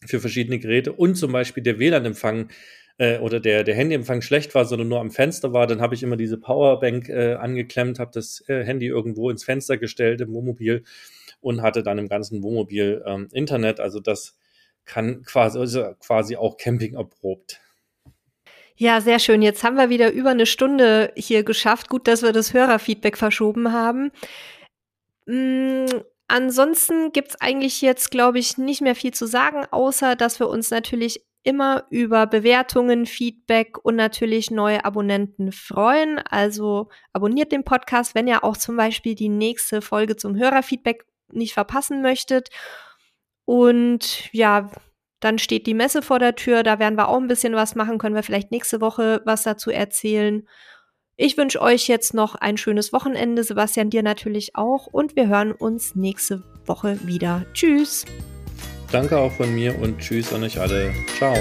für verschiedene Geräte und zum Beispiel der WLAN-Empfang äh, oder der, der Handyempfang schlecht war, sondern nur am Fenster war, dann habe ich immer diese Powerbank äh, angeklemmt, habe das äh, Handy irgendwo ins Fenster gestellt im Wohnmobil und hatte dann im ganzen Wohnmobil ähm, Internet. Also das kann quasi, also quasi auch Camping erprobt. Ja, sehr schön. Jetzt haben wir wieder über eine Stunde hier geschafft. Gut, dass wir das Hörerfeedback verschoben haben. Mm, ansonsten gibt's eigentlich jetzt, glaube ich, nicht mehr viel zu sagen, außer dass wir uns natürlich immer über Bewertungen, Feedback und natürlich neue Abonnenten freuen. Also abonniert den Podcast, wenn ihr auch zum Beispiel die nächste Folge zum Hörerfeedback nicht verpassen möchtet. Und ja, dann steht die Messe vor der Tür. Da werden wir auch ein bisschen was machen. Können wir vielleicht nächste Woche was dazu erzählen. Ich wünsche euch jetzt noch ein schönes Wochenende. Sebastian, dir natürlich auch. Und wir hören uns nächste Woche wieder. Tschüss. Danke auch von mir und tschüss an euch alle. Ciao.